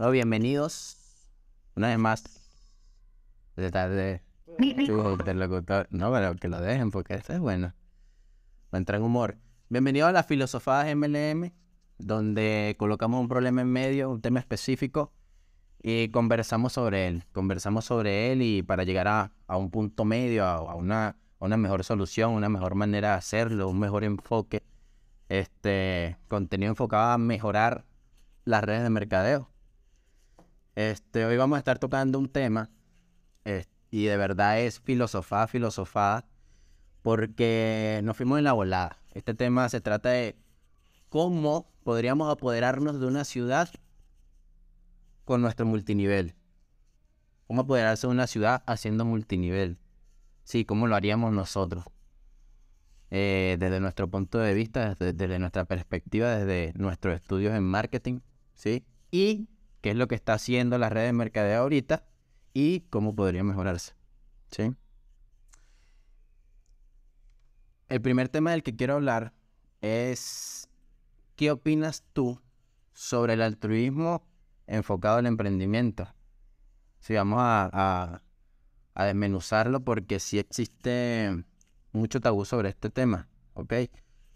Bueno, bienvenidos una vez más. De tarde. Tu interlocutor. No, pero que lo dejen porque esto es bueno. Va a entrar en humor. Bienvenido a las filosofadas MLM, donde colocamos un problema en medio, un tema específico, y conversamos sobre él. Conversamos sobre él y para llegar a, a un punto medio, a, a una, a una mejor solución, una mejor manera de hacerlo, un mejor enfoque. Este contenido enfocado a mejorar las redes de mercadeo. Este, hoy vamos a estar tocando un tema y de verdad es filosofada, filosofada, porque nos fuimos en la volada. Este tema se trata de cómo podríamos apoderarnos de una ciudad con nuestro multinivel. ¿Cómo apoderarse de una ciudad haciendo multinivel? Sí, ¿cómo lo haríamos nosotros? Eh, desde nuestro punto de vista, desde, desde, nuestra perspectiva, desde nuestros estudios en marketing, ¿sí? Y qué es lo que está haciendo la red de mercadeo ahorita y cómo podría mejorarse, ¿sí? El primer tema del que quiero hablar es ¿qué opinas tú sobre el altruismo enfocado al emprendimiento? Si vamos a, a, a desmenuzarlo porque sí existe mucho tabú sobre este tema, ¿ok?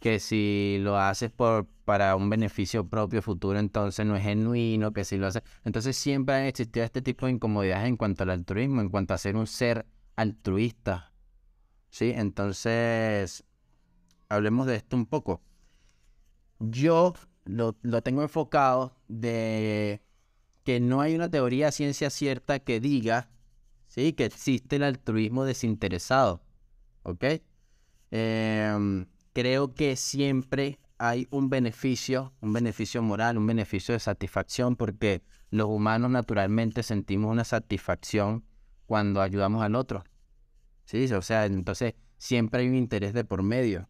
Que si lo haces por, para un beneficio propio futuro, entonces no es genuino, que si lo haces... Entonces siempre han existido este tipo de incomodidades en cuanto al altruismo, en cuanto a ser un ser altruista, ¿sí? Entonces, hablemos de esto un poco. Yo lo, lo tengo enfocado de que no hay una teoría ciencia cierta que diga, ¿sí? Que existe el altruismo desinteresado. ¿ok? Eh, creo que siempre hay un beneficio, un beneficio moral, un beneficio de satisfacción, porque los humanos naturalmente sentimos una satisfacción cuando ayudamos al otro. Sí, o sea, entonces siempre hay un interés de por medio.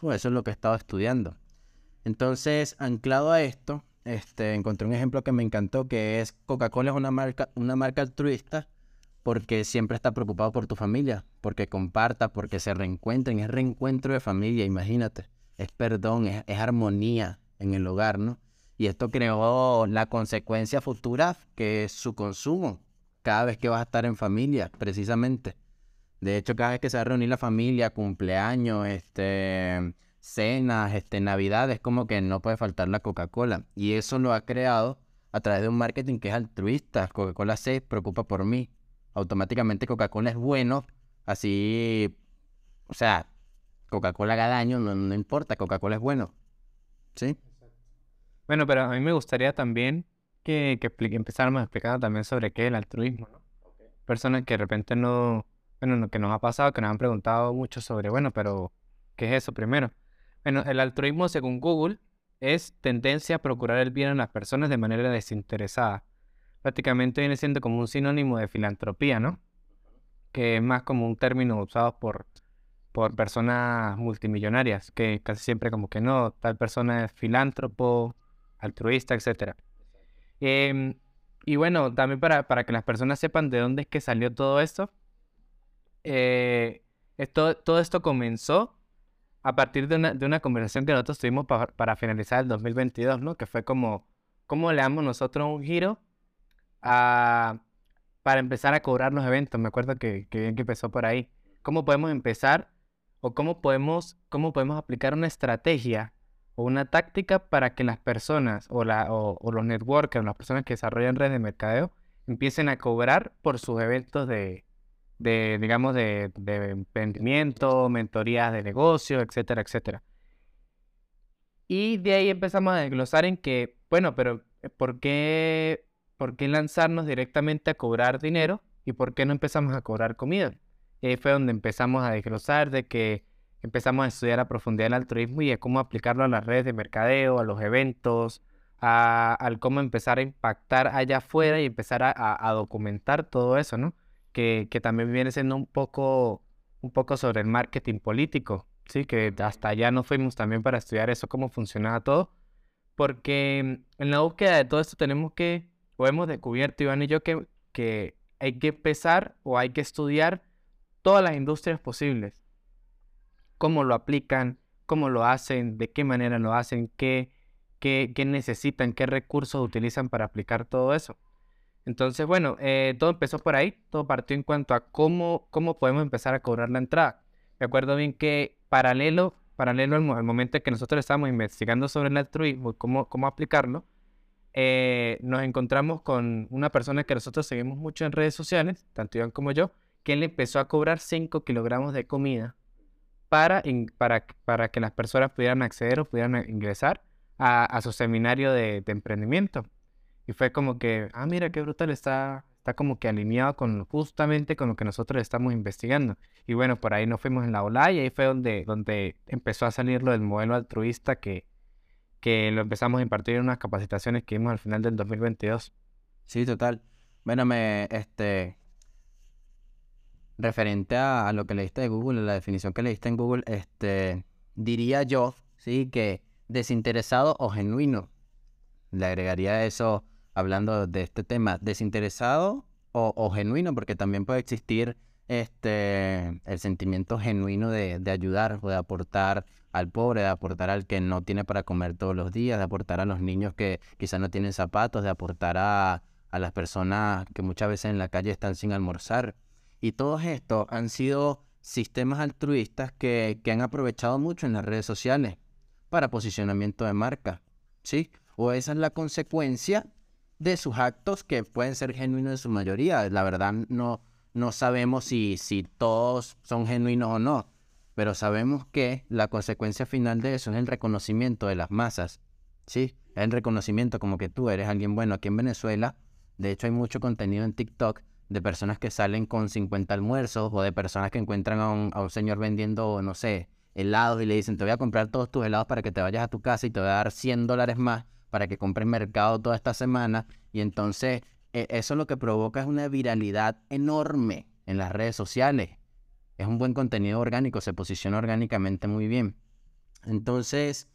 Pues eso es lo que he estado estudiando. Entonces, anclado a esto, este, encontré un ejemplo que me encantó, que es Coca-Cola es una marca, una marca altruista porque siempre está preocupado por tu familia, porque comparta, porque se reencuentren, es reencuentro de familia, imagínate, es perdón, es, armonía en el hogar, ¿no? Y esto creó la consecuencia futura que es su consumo, cada vez que vas a estar en familia, precisamente. De hecho, cada vez que se va a reunir la familia, cumpleaños, este, cenas, este, navidad, es como que no puede faltar la Coca-Cola. Y eso lo ha creado a través de un marketing que es altruista. Coca-Cola se preocupa por mí, automáticamente Coca-Cola es bueno, así, o sea, Coca-Cola haga daño, no, no importa, Coca-Cola es bueno. ¿Sí? Bueno, pero a mí me gustaría también que, que empezáramos explicando también sobre qué es el altruismo, ¿no? Personas que de repente no, bueno, lo que nos ha pasado, que nos han preguntado mucho sobre, bueno, pero, ¿qué es eso primero? Bueno, el altruismo según Google es tendencia a procurar el bien a las personas de manera desinteresada prácticamente viene siendo como un sinónimo de filantropía, ¿no? Que es más como un término usado por, por personas multimillonarias, que casi siempre como que no, tal persona es filántropo, altruista, etc. Eh, y bueno, también para, para, que las personas sepan de dónde es que salió todo esto, eh, esto todo esto comenzó a partir de una, de una conversación que nosotros tuvimos para finalizar el 2022, ¿no? Que fue como, ¿cómo le damos nosotros un giro a, para empezar a cobrar los eventos. Me acuerdo que, que bien que empezó por ahí. ¿Cómo podemos empezar o cómo podemos, cómo podemos aplicar una estrategia o una táctica para que las personas o, la, o, los networkers o las personas que desarrollan redes de mercadeo empiecen a cobrar por sus eventos de, de digamos, de, de emprendimiento, mentorías de negocio, etcétera, etcétera. Y de ahí empezamos a desglosar en que, bueno, pero ¿por qué ¿por qué lanzarnos directamente a cobrar dinero y por qué no empezamos a cobrar comida? Fue donde empezamos a desglosar de que empezamos a estudiar a profundidad el altruismo y a cómo aplicarlo a las redes de mercadeo, a los eventos, a, al cómo empezar a impactar allá afuera y empezar a documentar todo eso, ¿no? Que, que, también viene siendo un poco, un poco sobre el marketing político, ¿sí? Que hasta allá nos fuimos también para estudiar eso, cómo funcionaba todo, porque en la búsqueda de todo esto tenemos que o hemos descubierto, Iván y yo, que, que hay que empezar o hay que estudiar todas las industrias posibles. Cómo lo aplican, cómo lo hacen, de qué manera lo hacen, qué, qué, qué necesitan, qué recursos utilizan para aplicar todo eso. Entonces, bueno, eh, todo empezó por ahí, todo partió en cuanto a cómo, cómo podemos empezar a cobrar la entrada. Me acuerdo bien que paralelo, paralelo al, momento en que nosotros estábamos investigando sobre el altruismo y cómo, cómo aplicarlo, eh, nos encontramos con una persona que nosotros seguimos mucho en redes sociales, tanto Iván como yo, que él empezó a cobrar 5 kilogramos de comida para, para, para que las personas pudieran acceder o pudieran ingresar a, su seminario de, de emprendimiento. Y fue como que, ah, mira qué brutal, está, está como que alineado con justamente con lo que nosotros estamos investigando. Y bueno, por ahí nos fuimos en la ola y ahí fue donde, donde empezó a salir lo del modelo altruista que, que lo empezamos a impartir en unas capacitaciones que vimos al final del 2022. Sí, total. Bueno, me, este, referente a, a lo que leíste de Google, la definición que leíste en Google, este, diría yo, sí, que desinteresado o genuino. Le agregaría eso hablando de este tema, desinteresado o, genuino, porque también puede existir este el sentimiento genuino de, ayudar o de aportar al pobre, de aportar al que no tiene para comer todos los días, de aportar a los niños que quizás no tienen zapatos, de aportar a, las personas que muchas veces en la calle están sin almorzar. Y todos estos han sido sistemas altruistas que, que han aprovechado mucho en las redes sociales para posicionamiento de marca, ¿sí? O esa es la consecuencia de sus actos que pueden ser genuinos en su mayoría. La verdad no, no sabemos si, si todos son genuinos o no, pero sabemos que la consecuencia final de eso es el reconocimiento de las masas. ¿Sí? El reconocimiento como que tú eres alguien bueno. Aquí en Venezuela, de hecho hay mucho contenido en TikTok de personas que salen con 50 almuerzos o de personas que encuentran a un, a un señor vendiendo, no sé, helados y le dicen, te voy a comprar todos tus helados para que te vayas a tu casa y te voy a dar 100 dólares más para que compres mercado toda esta semana. Y entonces e, eso lo que provoca es una viralidad enorme en las redes sociales. Es un buen contenido orgánico, se posiciona orgánicamente muy bien. Entonces,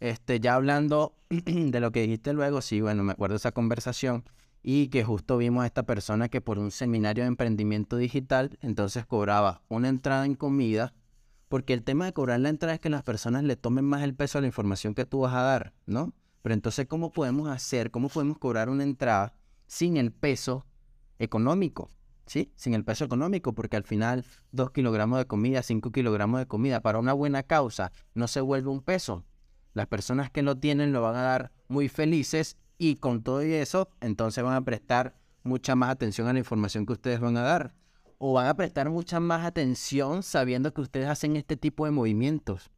este, ya hablando de lo que dijiste luego, sí, bueno, me acuerdo esa conversación y que justo vimos a esta persona que por un seminario de emprendimiento digital, entonces cobraba una entrada en comida, porque el tema de cobrar la entrada es que las personas le tomen más el peso a la información que tú vas a dar, ¿no? Pero entonces, ¿cómo podemos hacer, cómo podemos cobrar una entrada sin el peso económico? ¿Sí? Sin el peso económico, porque al final dos kilogramos de comida, cinco kilogramos de comida para una buena causa no se vuelve un peso. Las personas que lo tienen lo van a dar muy felices y con todo eso, entonces van a prestar mucha más atención a la información que ustedes van a dar. O van a prestar mucha más atención sabiendo que ustedes hacen este tipo de movimientos.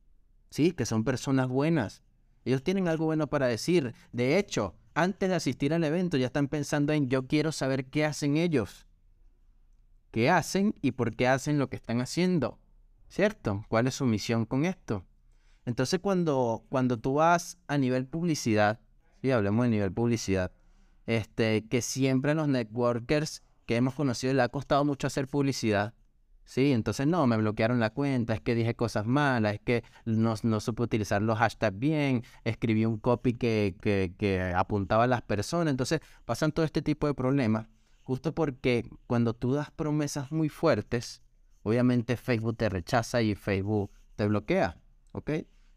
Sí, que son personas buenas, ellos tienen algo bueno para decir. De hecho, antes de asistir al evento ya están pensando en yo quiero saber qué hacen ellos. ¿Qué hacen y por qué hacen lo que están haciendo? ¿Cierto? ¿Cuál es su misión con esto? Entonces cuando, cuando tú vas a nivel publicidad, y hablemos de nivel publicidad, este, que siempre los networkers que hemos conocido le ha costado mucho hacer publicidad, Sí, entonces no, me bloquearon la cuenta, es que dije cosas malas, es que no, no supe utilizar los hashtags bien, escribí un copy que, que, que apuntaba a las personas, entonces pasan todo este tipo de problemas, justo porque cuando tú das promesas muy fuertes, obviamente Facebook te rechaza y Facebook te bloquea, ¿ok?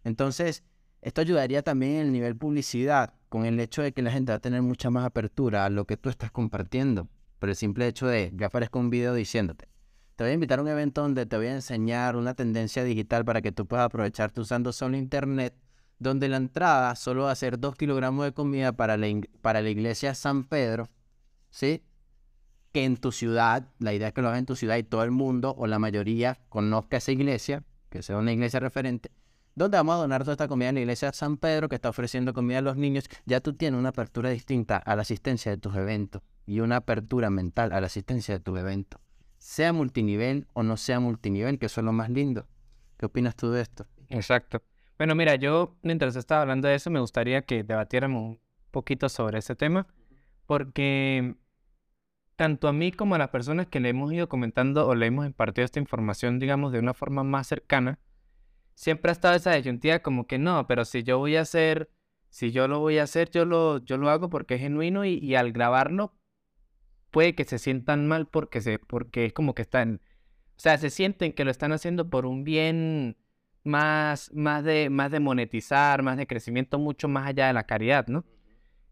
Entonces, esto ayudaría también en el nivel publicidad, con el hecho de que la gente va a tener mucha más apertura a lo que tú estás compartiendo, por el simple hecho de que aparezca un video diciéndote te voy a invitar a un evento donde te voy a enseñar una tendencia digital para que tú puedas aprovecharte usando solo internet, donde la entrada solo va a ser 2 kilogramos de comida para la, para la iglesia San Pedro, ¿sí? Que en tu ciudad, la idea es que lo hagas en tu ciudad y todo el mundo o la mayoría conozca esa iglesia, que sea una iglesia referente, donde vamos a donar toda esta comida en la iglesia San Pedro, que está ofreciendo comida a los niños, ya tú tienes una apertura distinta a la asistencia de tus eventos y una apertura mental a la asistencia de tu evento sea multinivel o no sea multinivel, que eso es lo más lindo. ¿Qué opinas tú de esto? Exacto. Bueno, mira, yo mientras estaba hablando de eso, me gustaría que debatiéramos un poquito sobre ese tema, porque tanto a mí como a las personas que le hemos ido comentando o le hemos impartido esta información, digamos, de una forma más cercana, siempre ha estado esa disyuntiva como que no, pero si yo voy a hacer, si yo lo voy a hacer, yo lo, yo lo hago porque es genuino y, y al grabarlo puede que se sientan mal porque, se, porque es como que están, o sea, se sienten que lo están haciendo por un bien, más, más, de, más de monetizar, más de crecimiento, mucho más allá de la caridad, ¿no?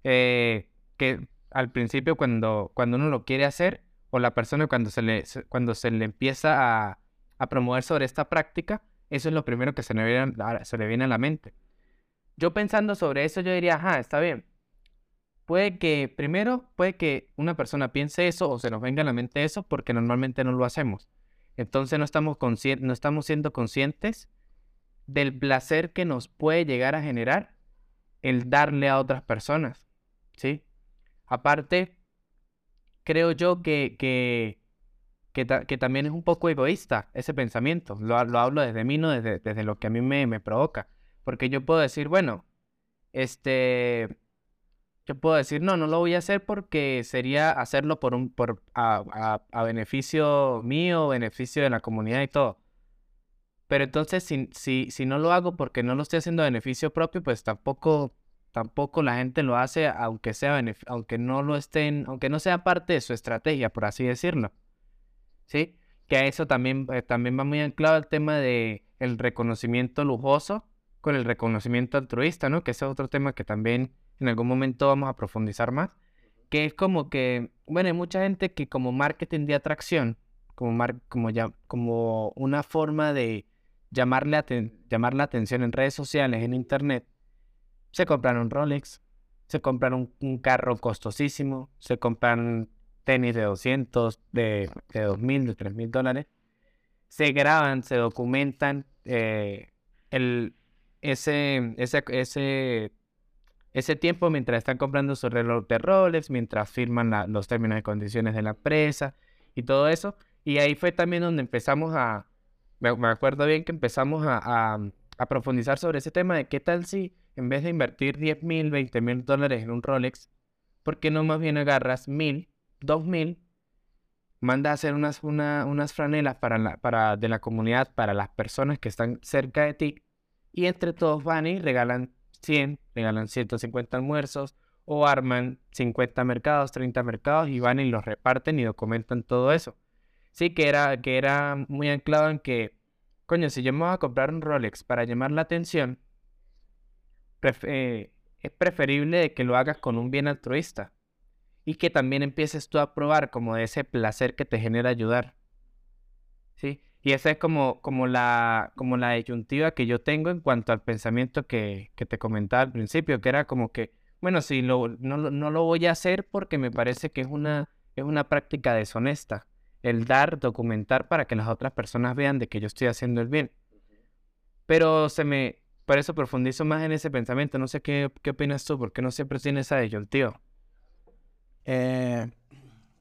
Eh, que al principio cuando, cuando uno lo quiere hacer, o la persona cuando se le, cuando se le empieza a, a promover sobre esta práctica, eso es lo primero que se le, viene, a la mente. Yo pensando sobre eso, yo diría, ajá, está bien. Puede que, primero, puede que una persona piense eso o se nos venga a la mente eso porque normalmente no lo hacemos. Entonces no estamos, no estamos siendo conscientes del placer que nos puede llegar a generar el darle a otras personas. ¿Sí? Aparte, creo yo que, que, que, también es un poco egoísta ese pensamiento. Lo, lo hablo desde mí, no desde, desde, lo que a mí me, me provoca. Porque yo puedo decir, bueno, este, yo puedo decir, no, no lo voy a hacer porque sería hacerlo por un, por, a, a, beneficio mío, beneficio de la comunidad y todo. Pero entonces, si, si, si no lo hago porque no lo estoy haciendo a beneficio propio, pues tampoco, tampoco la gente lo hace, aunque sea aunque no lo estén, aunque no sea parte de su estrategia, por así decirlo. ¿Sí? Que a eso también, eh, también va muy anclado el tema de el reconocimiento lujoso con el reconocimiento altruista, ¿no? Que ese es otro tema que también en algún momento vamos a profundizar más. Que es como que, bueno, hay mucha gente que como marketing de atracción, como, como, ya, como una forma de llamarle llamar la atención en redes sociales, en internet, se compran un Rolex, se compran un, carro costosísimo, se compran tenis de 200, de, de 2000, de 3000 dólares, se graban, se documentan eh, el, ese, ese, ese, ese tiempo mientras están comprando su reloj de Rolex, mientras firman los términos y condiciones de la empresa y todo eso. Y ahí fue también donde empezamos a, me, acuerdo bien que empezamos a, a, profundizar sobre ese tema de qué tal si en vez de invertir 10 mil, 20 mil dólares en un Rolex, ¿por qué no más bien agarras mil, dos mil, manda a hacer unas, una, unas franelas para la, para, de la comunidad para las personas que están cerca de ti y entre todos van y regalan 100, regalan 150 almuerzos o arman 50 mercados, 30 mercados y van y los reparten y documentan todo eso. Sí, que era, que era muy anclado en que, coño, si yo me voy a comprar un Rolex para llamar la atención, eh, es preferible que lo hagas con un bien altruista y que también empieces tú a probar como de ese placer que te genera ayudar. ¿Sí? Y esa es como, como, la, como la disyuntiva que yo tengo en cuanto al pensamiento que, que te comentaba al principio, que era como que, bueno, si lo, no, no, lo voy a hacer porque me parece que es una, es una práctica deshonesta. El dar, documentar para que las otras personas vean de que yo estoy haciendo el bien. Pero se me, por eso profundizo más en ese pensamiento. No sé qué, qué opinas tú, porque no siempre tiene esa disyuntiva. Eh,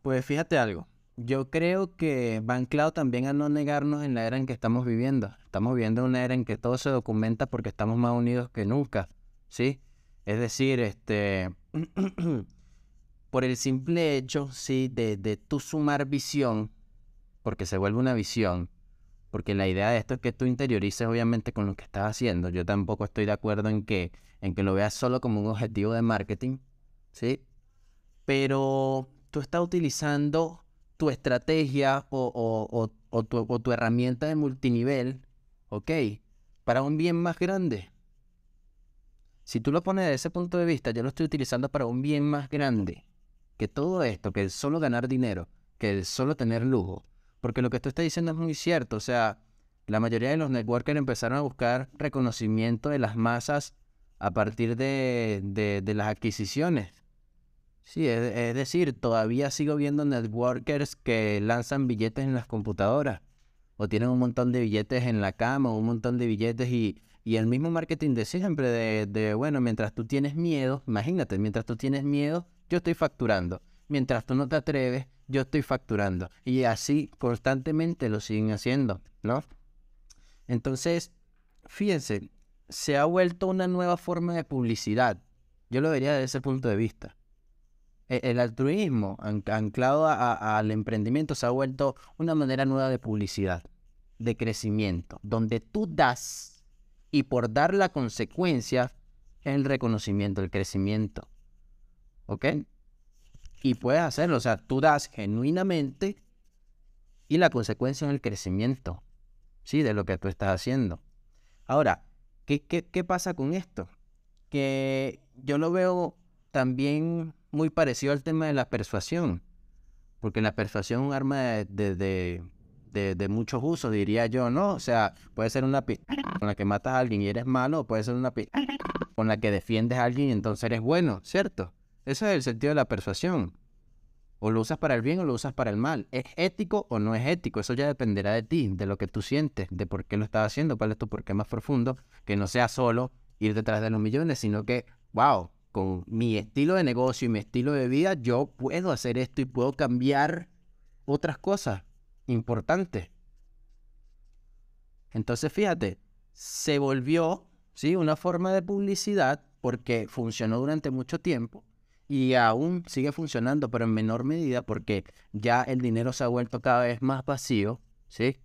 pues fíjate algo. Yo creo que va anclado también a no negarnos en la era en que estamos viviendo. Estamos viviendo una era en que todo se documenta porque estamos más unidos que nunca, ¿sí? Es decir, este, por el simple hecho, sí, de, de tú sumar visión, porque se vuelve una visión, porque la idea de esto es que tú interiorices obviamente con lo que estás haciendo. Yo tampoco estoy de acuerdo en que, en que lo veas solo como un objetivo de marketing, ¿sí? Pero tú estás utilizando tu estrategia o, tu, herramienta de multinivel, ¿ok? Para un bien más grande. Si tú lo pones desde ese punto de vista, yo lo estoy utilizando para un bien más grande que todo esto, que el solo ganar dinero, que el solo tener lujo. Porque lo que tú estás diciendo es muy cierto. O sea, la mayoría de los networkers empezaron a buscar reconocimiento de las masas a partir de, de las adquisiciones. Sí, es, decir, todavía sigo viendo networkers que lanzan billetes en las computadoras o tienen un montón de billetes en la cama o un montón de billetes y, y el mismo marketing de siempre de, de, bueno, mientras tú tienes miedo, imagínate, mientras tú tienes miedo, yo estoy facturando. Mientras tú no te atreves, yo estoy facturando. Y así constantemente lo siguen haciendo, ¿no? Entonces, fíjense, se ha vuelto una nueva forma de publicidad. Yo lo vería desde ese punto de vista. E, el altruismo anclado al emprendimiento se ha vuelto una manera nueva de publicidad, de crecimiento, donde tú das y por dar la consecuencia el reconocimiento, el crecimiento. ¿Ok? Y puedes hacerlo, o sea, tú das genuinamente y la consecuencia es el crecimiento, ¿sí? De lo que tú estás haciendo. Ahora, ¿qué, qué, qué pasa con esto? Que yo lo veo también muy parecido al tema de la persuasión, porque la persuasión es un arma de, de, de, muchos usos, diría yo, ¿no? O sea, puede ser una pistola con la que matas a alguien y eres malo, o puede ser una pistola con la que defiendes a alguien y entonces eres bueno, ¿cierto? Ese es el sentido de la persuasión. O lo usas para el bien o lo usas para el mal. ¿Es ético o no es ético? Eso ya dependerá de ti, de lo que tú sientes, de por qué lo estás haciendo, cuál es tu porqué más profundo, que no sea solo ir detrás de los millones, sino que, wow, con mi estilo de negocio y mi estilo de vida, yo puedo hacer esto y puedo cambiar otras cosas importantes. Entonces, fíjate, se volvió, ¿sí? Una forma de publicidad porque funcionó durante mucho tiempo y aún sigue funcionando, pero en menor medida porque ya el dinero se ha vuelto cada vez más vacío, ¿sí?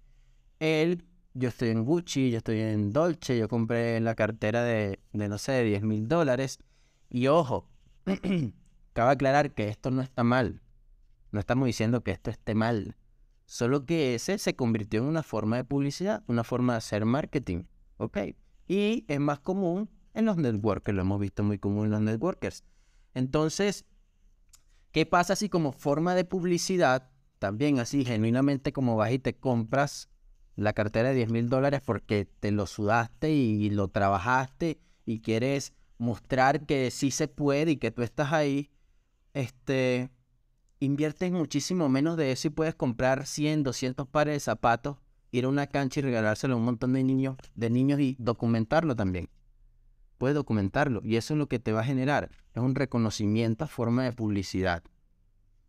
Él, yo estoy en Gucci, yo estoy en Dolce, yo compré la cartera de, de no sé, 10 mil dólares. Y ojo, cabe aclarar que esto no está mal. No estamos diciendo que esto esté mal. Solo que ese se convirtió en una forma de publicidad, una forma de hacer marketing. ¿Ok? Y es más común en los networkers, lo hemos visto muy común en los networkers. Entonces, ¿qué pasa si como forma de publicidad, también así genuinamente como vas y te compras la cartera de 10 mil dólares porque te lo sudaste y lo trabajaste y quieres mostrar que sí se puede y que tú estás ahí, este, inviertes muchísimo menos de eso y puedes comprar 100, 200 pares de zapatos, ir a una cancha y regalárselo a un montón de niños, de niños y documentarlo también. Puedes documentarlo y eso es lo que te va a generar, es un reconocimiento a forma de publicidad.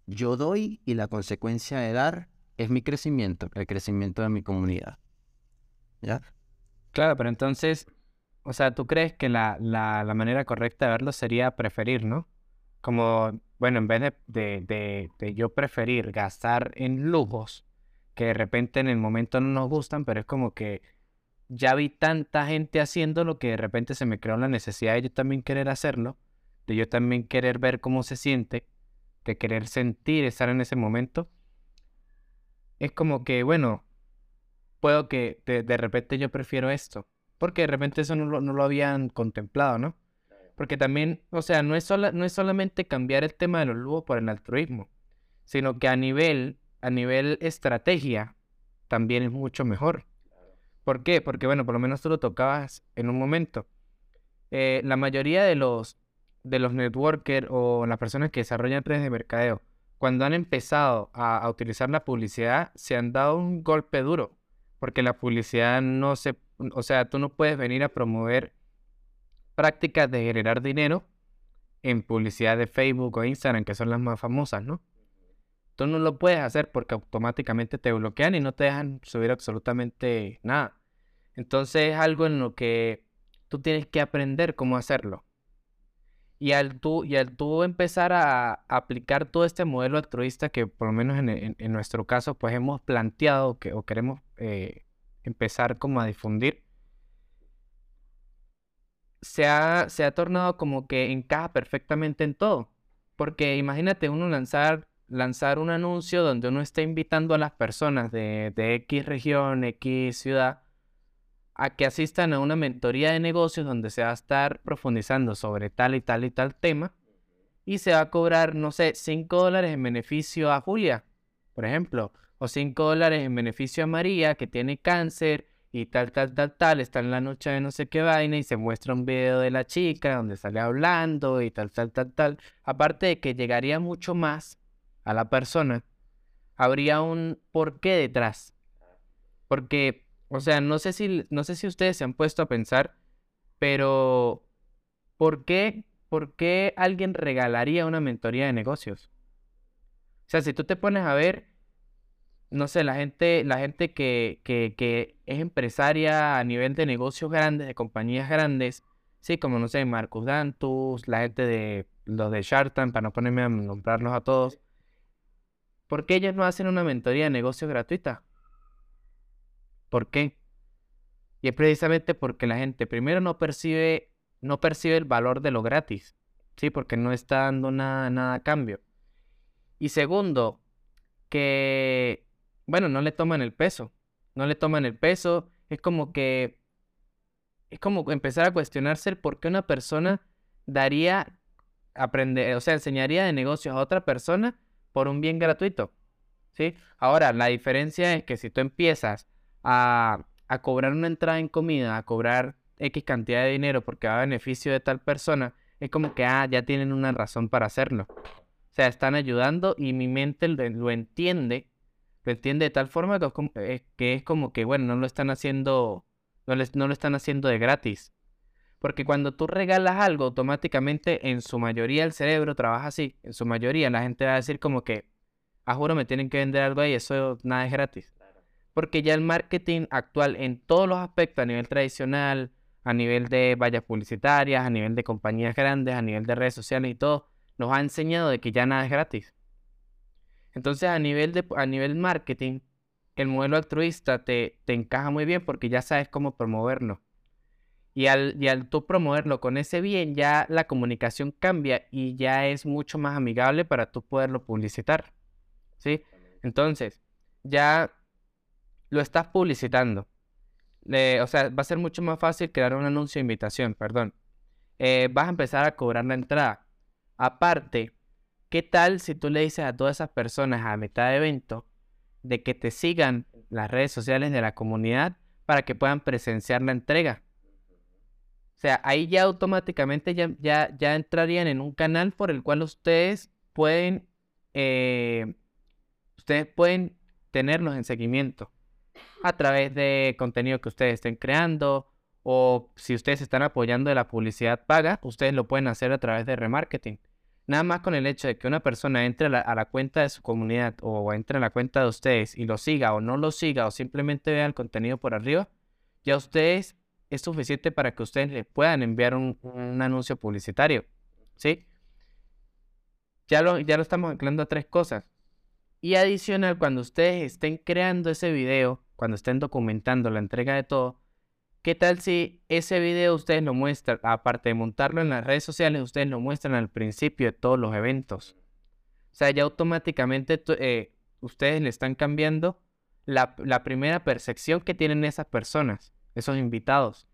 Yo doy y la consecuencia de dar es mi crecimiento, el crecimiento de mi comunidad. ¿Ya? Claro, pero entonces, o sea, ¿tú crees que la, la, la manera correcta de verlo sería preferir, ¿no? Como, bueno, en vez de, de, de, yo preferir gastar en lujos que de repente en el momento no nos gustan, pero es como que ya vi tanta gente haciéndolo que de repente se me creó la necesidad de yo también querer hacerlo, de yo también querer ver cómo se siente, de querer sentir estar en ese momento. Es como que, bueno, puedo que de, de repente yo prefiero esto, porque de repente eso no lo, no lo habían contemplado, ¿no? Porque también, o sea, no es, sola, no es solamente cambiar el tema de los lujos por el altruismo, sino que a nivel, a nivel estrategia también es mucho mejor. ¿Por qué? Porque, bueno, por lo menos tú lo tocabas en un momento. Eh, la mayoría de los, de los networkers o las personas que desarrollan redes de mercadeo, cuando han empezado a, a, utilizar la publicidad, se han dado un golpe duro. Porque la publicidad no se... O sea, tú no puedes venir a promover prácticas de generar dinero en publicidad de Facebook o Instagram, que son las más famosas, ¿no? Tú no lo puedes hacer porque automáticamente te bloquean y no te dejan subir absolutamente nada. Entonces es algo en lo que tú tienes que aprender cómo hacerlo. Y al tú, y al tú empezar a, aplicar todo este modelo altruista que por lo menos en, en, en nuestro caso pues hemos planteado que, o queremos eh, empezar como a difundir, se ha, se ha tornado como que encaja perfectamente en todo. Porque imagínate uno lanzar, lanzar un anuncio donde uno está invitando a las personas de, de X región, X ciudad, a que asistan a una mentoría de negocios donde se va a estar profundizando sobre tal y tal y tal tema y se va a cobrar, no sé, 5 dólares en beneficio a Julia, por ejemplo, o 5 dólares en beneficio a María que tiene cáncer y tal, tal, tal, tal, está en la noche de no sé qué vaina y se muestra un video de la chica donde sale hablando y tal, tal, tal, tal. Aparte de que llegaría mucho más a la persona, habría un porqué detrás. Porque o sea, no sé si, no sé si ustedes se han puesto a pensar, pero ¿por qué, ¿por qué alguien regalaría una mentoría de negocios? O sea, si tú te pones a ver, no sé, la gente, la gente que, que, que es empresaria a nivel de negocios grandes, de compañías grandes, sí, como no sé, Marcus Dantus, la gente de los de Shartan, para no ponerme a nombrarlos a todos, ¿por qué ellos no hacen una mentoría de negocios gratuita? ¿Por qué? Y es precisamente porque la gente primero no percibe, no percibe el valor de lo gratis, ¿sí? Porque no está dando nada, nada a cambio. Y segundo, que, bueno, no le toman el peso, no le toman el peso, es como que es como empezar a cuestionarse el por qué una persona daría, aprender, o sea, enseñaría de negocios a otra persona por un bien gratuito. ¿Sí? Ahora, la diferencia es que si tú empiezas a, a cobrar una entrada en comida, a cobrar X cantidad de dinero porque va a beneficio de tal persona, es como que, ah, ya tienen una razón para hacerlo. O sea, están ayudando y mi mente lo, entiende, lo entiende de tal forma que es, como, eh, que es como que, bueno, no lo están haciendo, no, les, no lo están haciendo de gratis. Porque cuando tú regalas algo, automáticamente en su mayoría el cerebro trabaja así. En su mayoría la gente va a decir como que, ah, juro, me tienen que vender algo ahí, eso nada es gratis. Porque ya el marketing actual en todos los aspectos, a nivel tradicional, a nivel de vallas publicitarias, a nivel de compañías grandes, a nivel de redes sociales y todo, nos ha enseñado de que ya nada es gratis. Entonces, a nivel de a nivel marketing, el modelo altruista te, te encaja muy bien porque ya sabes cómo promoverlo. Y al, y al tú promoverlo con ese bien, ya la comunicación cambia y ya es mucho más amigable para tú poderlo publicitar. ¿Sí? Entonces, ya lo estás publicitando o sea, va a ser mucho más fácil crear un anuncio de invitación, perdón. Eh, vas a empezar a cobrar la entrada. Aparte, ¿qué tal si tú le dices a todas esas personas a mitad de evento de que te sigan las redes sociales de la comunidad para que puedan presenciar la entrega? O sea, ahí ya automáticamente ya, ya, ya entrarían en un canal por el cual ustedes pueden, eh, ustedes pueden tenerlos en seguimiento a través de contenido que ustedes estén creando o si ustedes están apoyando de la publicidad paga, ustedes lo pueden hacer a través de remarketing. Nada más con el hecho de que una persona entre a la, cuenta de su comunidad o entre a la cuenta de ustedes y lo siga o no lo siga o simplemente vea el contenido por arriba, ya ustedes es suficiente para que ustedes les puedan enviar un, anuncio publicitario. ¿Sí? Ya lo, ya lo estamos anclando a tres cosas. Y adicional, cuando ustedes estén creando ese video, cuando estén documentando la entrega de todo, ¿qué tal si ese video ustedes lo muestran, aparte de montarlo en las redes sociales, ustedes lo muestran al principio de todos los eventos? O sea, ya automáticamente eh, ustedes le están cambiando la, la primera percepción que tienen esas personas, esos invitados.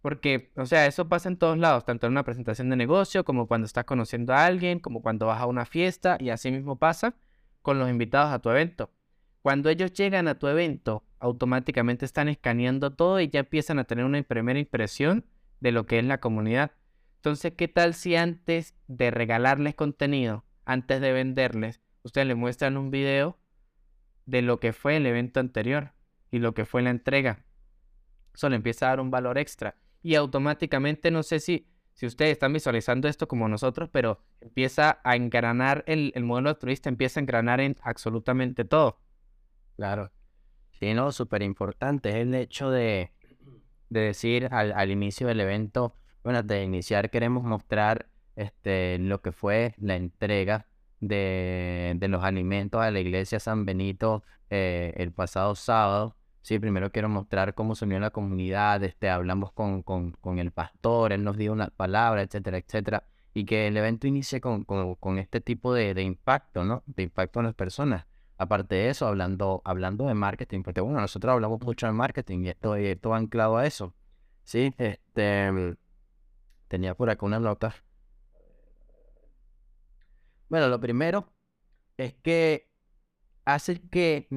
Porque, o sea, eso pasa en todos lados, tanto en una presentación de negocio, como cuando estás conociendo a alguien, como cuando vas a una fiesta, y así mismo pasa con los invitados a tu evento. Cuando ellos llegan a tu evento, automáticamente están escaneando todo y ya empiezan a tener una primera impresión de lo que es la comunidad. Entonces, ¿qué tal si antes de regalarles contenido, antes de venderles, ustedes les muestran un video de lo que fue el evento anterior y lo que fue la entrega? Eso le empieza a dar un valor extra. Y automáticamente, no sé si si ustedes están visualizando esto como nosotros, pero empieza a engranar el, modelo altruista, empieza a engranar en absolutamente todo. Claro. Sí, no, súper importante es el hecho de, decir al, inicio del evento, bueno, de iniciar queremos mostrar este, lo que fue la entrega de, los alimentos a la iglesia San Benito eh, el pasado sábado Sí, primero quiero mostrar cómo se unió la comunidad, este, hablamos con, con, con el pastor, él nos dio una palabra, etcétera, etcétera, y que el evento inicie con, con, este tipo de, de, impacto, ¿no? De impacto en las personas. Aparte de eso, hablando, hablando de marketing, porque bueno, nosotros hablamos mucho de marketing y esto, esto va anclado a eso. Sí, este, tenía por acá una nota. Bueno, lo primero es que hace que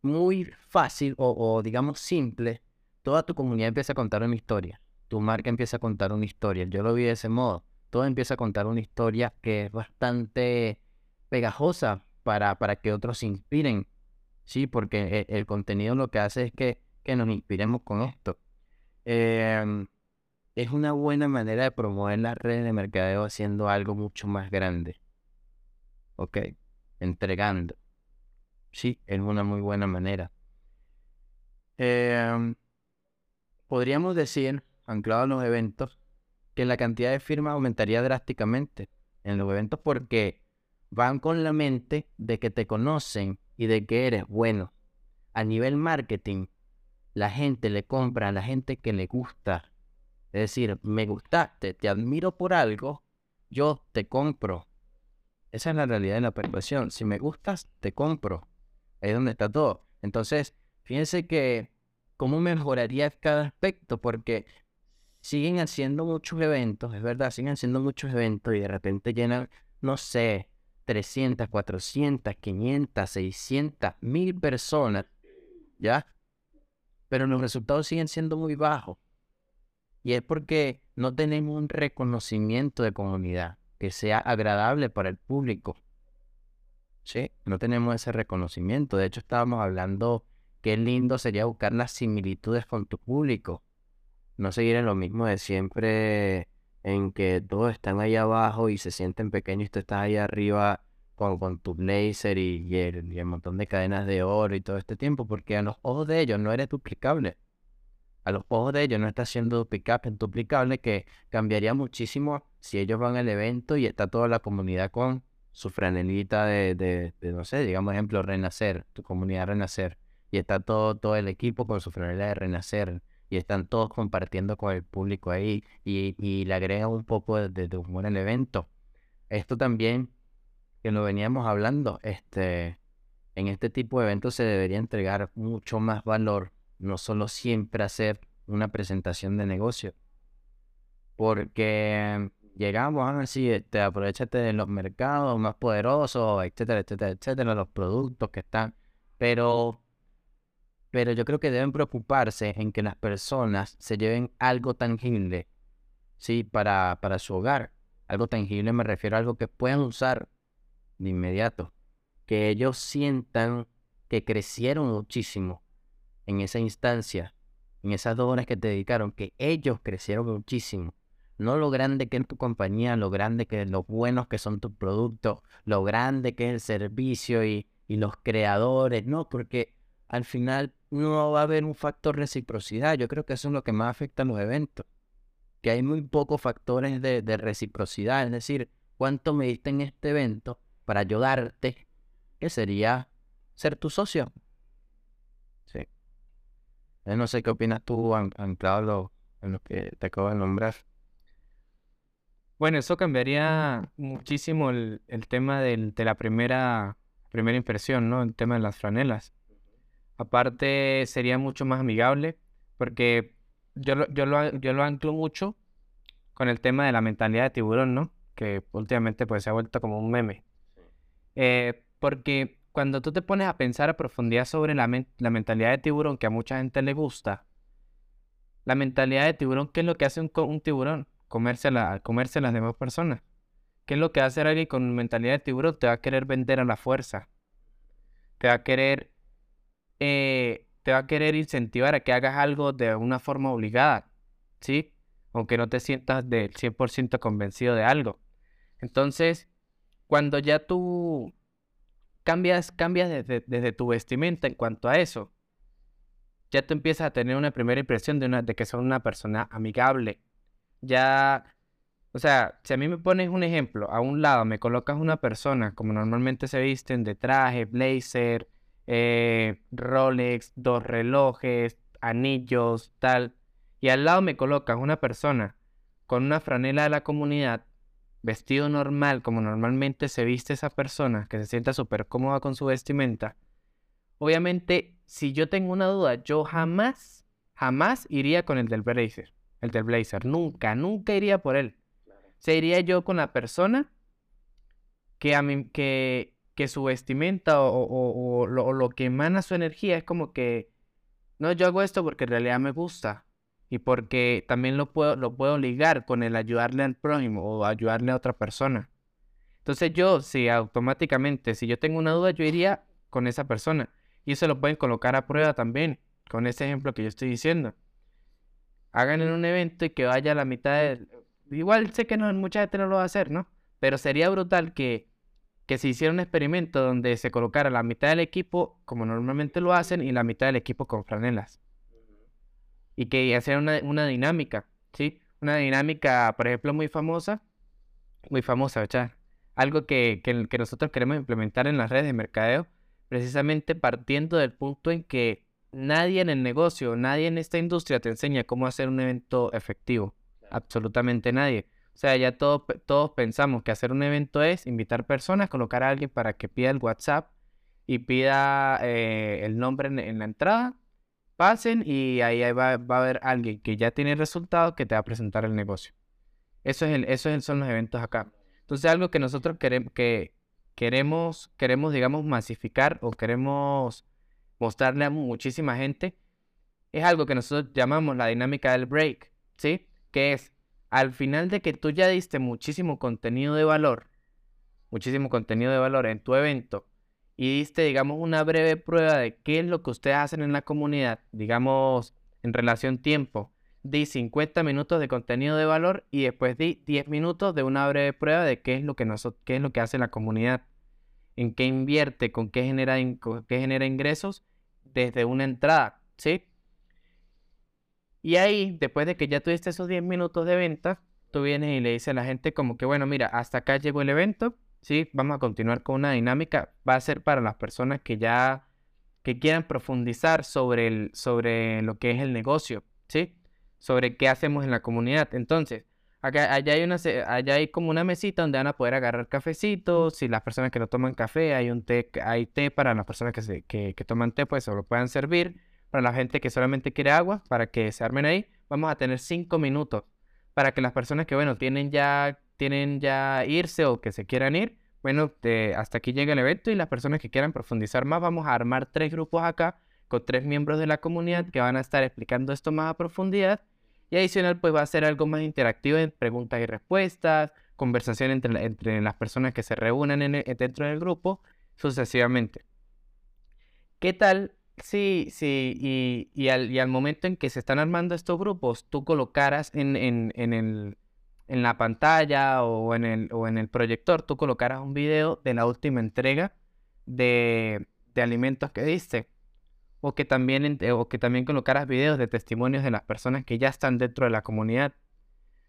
muy fácil o, digamos simple, toda tu comunidad empieza a contar una historia. Tu marca empieza a contar una historia. Yo lo vi de ese modo. Todo empieza a contar una historia que es bastante pegajosa para, para que otros se inspiren. Sí, porque e, el, contenido lo que hace es que, que nos inspiremos con esto. Em, es una buena manera de promover las redes de mercadeo haciendo algo mucho más grande. ¿Ok? Entregando. Sí, es una muy buena manera. Em, podríamos decir, anclado en los eventos, que la cantidad de firmas aumentaría drásticamente en los eventos porque van con la mente de que te conocen y de que eres bueno. A nivel marketing, la gente le compra a la gente que le gusta. Es decir, me gustaste, te admiro por algo, yo te compro. Esa es la realidad de la persuasión. Si me gustas, te compro. Ahí es donde está todo. Entonces, fíjense que cómo mejoraría cada aspecto, porque siguen haciendo muchos eventos, es verdad, siguen haciendo muchos eventos y de repente llenan, no sé, 300, 400, 500, 600, 1000 personas, ¿ya? Pero los resultados siguen siendo muy bajos. Y es porque no tenemos un reconocimiento de comunidad que sea agradable para el público. ¿Sí? No tenemos ese reconocimiento. De hecho, estábamos hablando qué lindo sería buscar las similitudes con tu público. No seguir en lo mismo de siempre, en que todos están ahí abajo y se sienten pequeños y tú estás ahí arriba con, con tu blazer y, el, y el montón de cadenas de oro y todo este tiempo, porque a los ojos de ellos no eres duplicable. A los ojos de ellos no está siendo duplicable, duplicable que cambiaría muchísimo si ellos van al evento y está toda la comunidad con su franelita de, de, no sé, digamos ejemplo, Renacer, tu comunidad Renacer, y está todo, todo el equipo con su franela de Renacer, y están todos compartiendo con el público ahí, y, y le agregan un poco de, de humor al evento. Esto también, que lo veníamos hablando, este, en este tipo de eventos se debería entregar mucho más valor no solo siempre hacer una presentación de negocio. Porque llegamos así, este, aprovechate de los mercados más poderosos, etcétera, etcétera, etcétera, los productos que están. Pero, pero yo creo que deben preocuparse en que las personas se lleven algo tangible, ¿sí? Para, para su hogar. Algo tangible me refiero a algo que puedan usar de inmediato. Que ellos sientan que crecieron muchísimo en esa instancia, en esas dos horas que te dedicaron, que ellos crecieron muchísimo. No lo grande que es tu compañía, lo grande que es, lo buenos que son tus productos, lo grande que es el servicio y, los creadores, no, porque al final no va a haber un factor reciprocidad. Yo creo que eso es lo que más afecta a los eventos. Que hay muy pocos factores de, de reciprocidad, es decir, cuánto me diste en este evento para ayudarte, que sería ser tu socio. Eh, no sé qué opinas tú, anclado en lo que te acabo de nombrar. Bueno, eso cambiaría muchísimo el, tema de la primera, primera impresión, ¿no? El tema de las franelas. Aparte, sería mucho más amigable, porque yo lo, yo lo, yo lo anclo mucho con el tema de la mentalidad de tiburón, ¿no? Que últimamente pues se ha vuelto como un meme. Eh, porque cuando tú te pones a pensar a profundidad sobre la, mentalidad de tiburón que a mucha gente le gusta, la mentalidad de tiburón, ¿qué es lo que hace un, tiburón? Comerse, la, comerse a las demás personas. ¿Qué es lo que hace alguien con mentalidad de tiburón? Te va a querer vender a la fuerza. Te va a querer, eh, te va a querer incentivar a que hagas algo de una forma obligada, ¿sí? Aunque no te sientas del 100% convencido de algo. Entonces, cuando ya tú cambias, cambias desde, tu vestimenta en cuanto a eso. Ya tú empiezas a tener una primera impresión de, una, de que son una persona amigable. Ya, o sea, si a mí me pones un ejemplo, a un lado me colocas una persona como normalmente se visten de traje, blazer, eh, Rolex, dos relojes, anillos, tal, y al lado me colocas una persona con una franela de la comunidad, vestido normal, como normalmente se viste esa persona, que se sienta súper cómoda con su vestimenta, obviamente, si yo tengo una duda, yo jamás, jamás iría con el del blazer. El del blazer. Nunca, nunca iría por él. Se iría yo con la persona que, a mí, que, que su vestimenta o, lo, que emana su energía es como que, no, yo hago esto porque en realidad me gusta y porque también lo puedo, lo puedo ligar con el ayudarle al prójimo o ayudarle a otra persona. Entonces yo, si automáticamente, si yo tengo una duda, yo iría con esa persona. Y eso lo pueden colocar a prueba también, con ese ejemplo que yo estoy diciendo. Hagan en un evento y que vaya a la mitad de... Igual sé que no, mucha gente no lo va a hacer, ¿no? Pero sería brutal que, que se hiciera un experimento donde se colocara la mitad del equipo, como normalmente lo hacen, y la mitad del equipo con franelas y que hacer una, una dinámica, ¿sí? Una dinámica, por ejemplo, muy famosa, muy famosa, ¿verdad? Algo que, que, que nosotros queremos implementar en las redes de mercadeo, precisamente partiendo del punto en que nadie en el negocio, nadie en esta industria te enseña cómo hacer un evento efectivo. Absolutamente nadie. O sea, ya todos, todos pensamos que hacer un evento es invitar personas, colocar a alguien para que pida el WhatsApp y pida eh, el nombre en, la entrada pasen y ahí va, va a haber alguien que ya tiene resultados que te va a presentar el negocio. Eso, es el, son los eventos acá. Entonces, algo que nosotros queremos, que queremos, queremos, digamos, masificar o queremos mostrarle a muchísima gente, es algo que nosotros llamamos la dinámica del break, ¿sí? Que es, al final de que tú ya diste muchísimo contenido de valor, muchísimo contenido de valor en tu evento, y diste, digamos, una breve prueba de qué es lo que ustedes hacen en la comunidad, digamos, en relación tiempo, di 50 minutos de contenido de valor y después di 10 minutos de una breve prueba de qué es lo que, qué es lo que hace la comunidad, en qué invierte, con qué genera, con qué genera ingresos desde una entrada, ¿sí? Y ahí, después de que ya tuviste esos 10 minutos de venta, tú vienes y le dices a la gente como que, bueno, mira, hasta acá llegó el evento, ¿sí? Vamos a continuar con una dinámica. Va a ser para las personas que ya que quieran profundizar sobre, el, sobre lo que es el negocio, ¿sí? Sobre qué hacemos en la comunidad. Entonces, acá, allá, hay una, allá hay como una mesita donde van a poder agarrar cafecitos. Si las personas que no toman café, hay un té, hay té para las personas que, se, que, que toman té, pues se lo puedan servir. Para la gente que solamente quiere agua, para que se armen ahí, vamos a tener cinco minutos para que las personas que, bueno, tienen ya tienen ya irse o que se quieran ir, bueno, hasta aquí llega el evento y las personas que quieran profundizar más, vamos a armar tres grupos acá con tres miembros de la comunidad que van a estar explicando esto más a profundidad. Y adicional, pues va a ser algo más interactivo en preguntas y respuestas, conversación entre, entre las personas que se reúnan en dentro del grupo, sucesivamente. ¿Qué tal si, sí, y, y, al, y, al, momento en que se están armando estos grupos, tú colocaras en, en, en el en la pantalla o en el, o en el proyector tú colocaras un video de la última entrega de, de alimentos que diste. O que, también, o que también colocaras videos de testimonios de las personas que ya están dentro de la comunidad.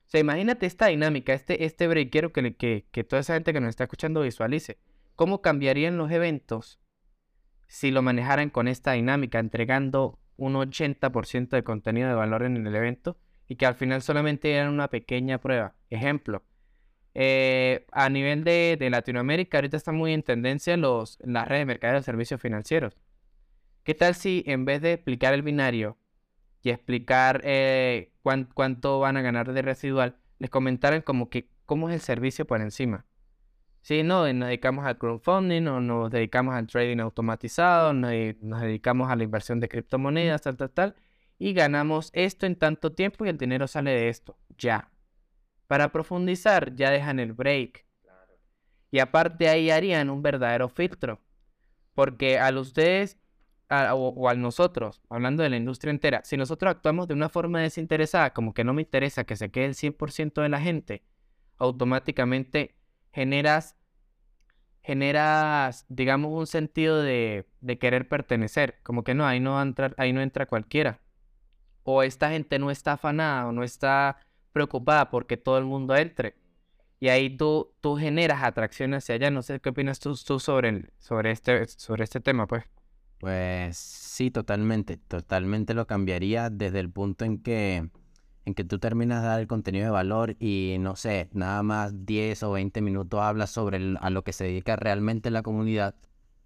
O sea, imagínate esta dinámica, este, este break, quiero que, que, que toda esa gente que nos está escuchando visualice. ¿Cómo cambiarían los eventos si lo manejaran con esta dinámica, entregando un 80% de contenido de valor en el evento y que al final solamente eran una pequeña prueba. Ejemplo, eh, a nivel de, Latinoamérica, ahorita está muy en tendencia los, las redes de mercado de servicios financieros. ¿Qué tal si en vez de explicar el binario y explicar eh, cuánto van a ganar de residual, les comentaran como que cómo es el servicio por encima? Sí, no, nos dedicamos al crowdfunding o nos dedicamos al trading automatizado, nos, nos dedicamos a la inversión de criptomonedas, tal, tal, tal y ganamos esto en tanto tiempo y el dinero sale de esto, ya. Para profundizar, ya dejan el break. Y aparte ahí harían un verdadero filtro. Porque al ustedes o, a nosotros, hablando de la industria entera, si nosotros actuamos de una forma desinteresada, como que no me interesa que se quede el 100% de la gente, automáticamente generas, generas, digamos, un sentido de, de querer pertenecer. Como que no, ahí no, entra, ahí no entra cualquiera o esta gente no está afanada o no está preocupada porque todo el mundo entre. Y ahí tú, tú generas atracción hacia allá. No sé qué opinas tú, tú sobre, sobre, este, sobre este tema, pues. Pues sí, totalmente. Totalmente lo cambiaría desde el punto en que, en que tú terminas de dar el contenido de valor y no sé, nada más 10 o 20 minutos hablas sobre a lo que se dedica realmente la comunidad.